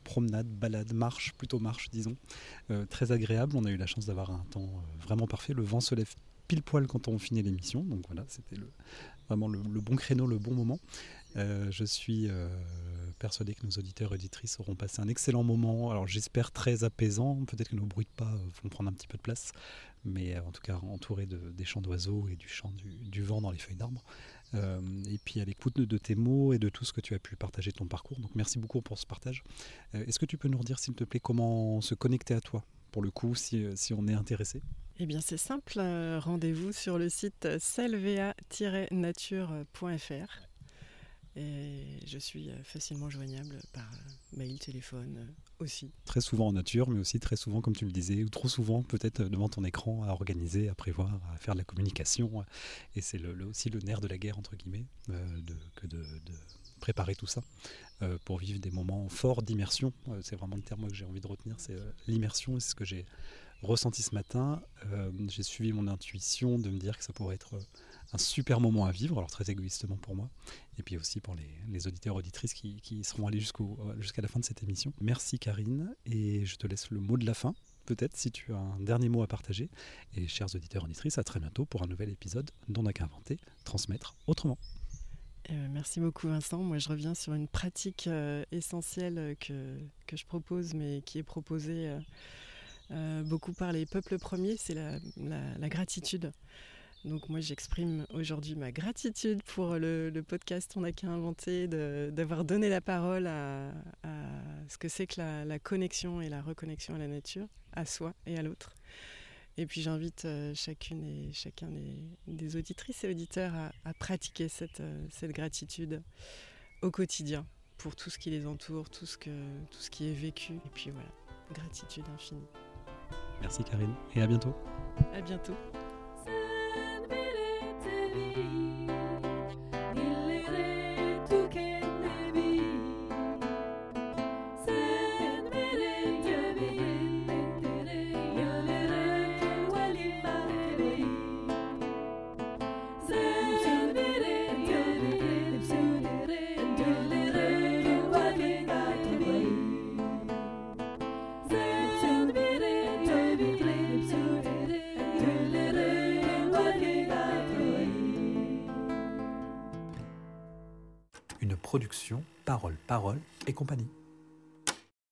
promenade, balade, marche, plutôt marche, disons, très agréable. On a eu la chance d'avoir un temps vraiment parfait. Le vent se lève pile poil quand on finit l'émission, donc voilà, c'était vraiment le, bon créneau, le bon moment. Euh, je suis euh, persuadé que nos auditeurs et auditrices auront passé un excellent moment. Alors j'espère très apaisant. Peut-être que nos bruits de pas vont prendre un petit peu de place, mais euh, en tout cas entouré des chants d'oiseaux et du chant du, vent dans les feuilles d'arbre. et puis à l'écoute de, tes mots et de tout ce que tu as pu partager de ton parcours. Donc merci beaucoup pour ce partage. Est-ce que tu peux nous redire, s'il te plaît, comment se connecter à toi, pour le coup, si, si on est intéressé? Eh bien, c'est simple. Rendez-vous sur le site selva-nature.fr. Et je suis euh, facilement joignable par euh, mail, téléphone euh, aussi. Très souvent en nature, mais aussi très souvent, comme tu le disais, ou trop souvent peut-être devant ton écran à organiser, à prévoir, à faire de la communication. Et c'est aussi le nerf de la guerre, entre guillemets, de, que de, préparer tout ça pour vivre des moments forts d'immersion. c'est vraiment le terme que j'ai envie de retenir, c'est l'immersion. C'est ce que j'ai ressenti ce matin. j'ai suivi mon intuition de me dire que ça pourrait être un super moment à vivre, alors très égoïstement pour moi, et puis aussi pour les, auditeurs auditrices qui, seront allés jusqu'à la fin de cette émission. Merci Karine, et je te laisse le mot de la fin, peut-être si tu as un dernier mot à partager. Et chers auditeurs auditrices, à très bientôt pour un nouvel épisode dont on n'a qu'à inventer, transmettre autrement. Euh, merci beaucoup Vincent. Moi je reviens sur une pratique euh, essentielle que, je propose, mais qui est proposée euh, beaucoup par les peuples premiers, c'est la, gratitude. Donc moi j'exprime aujourd'hui ma gratitude pour le, podcast On n'a qu'à inventer, d'avoir donné la parole à, ce que c'est que la, connexion et la reconnexion à la nature, à soi et à l'autre. Et puis j'invite euh, chacune et chacun des, auditrices et auditeurs à, pratiquer cette, euh, cette, gratitude au quotidien pour tout ce qui les entoure, tout ce, que, tout ce qui est vécu. Et puis voilà, gratitude infinie. Merci Karine et à bientôt. À bientôt. You. Parole, Parole et compagnie.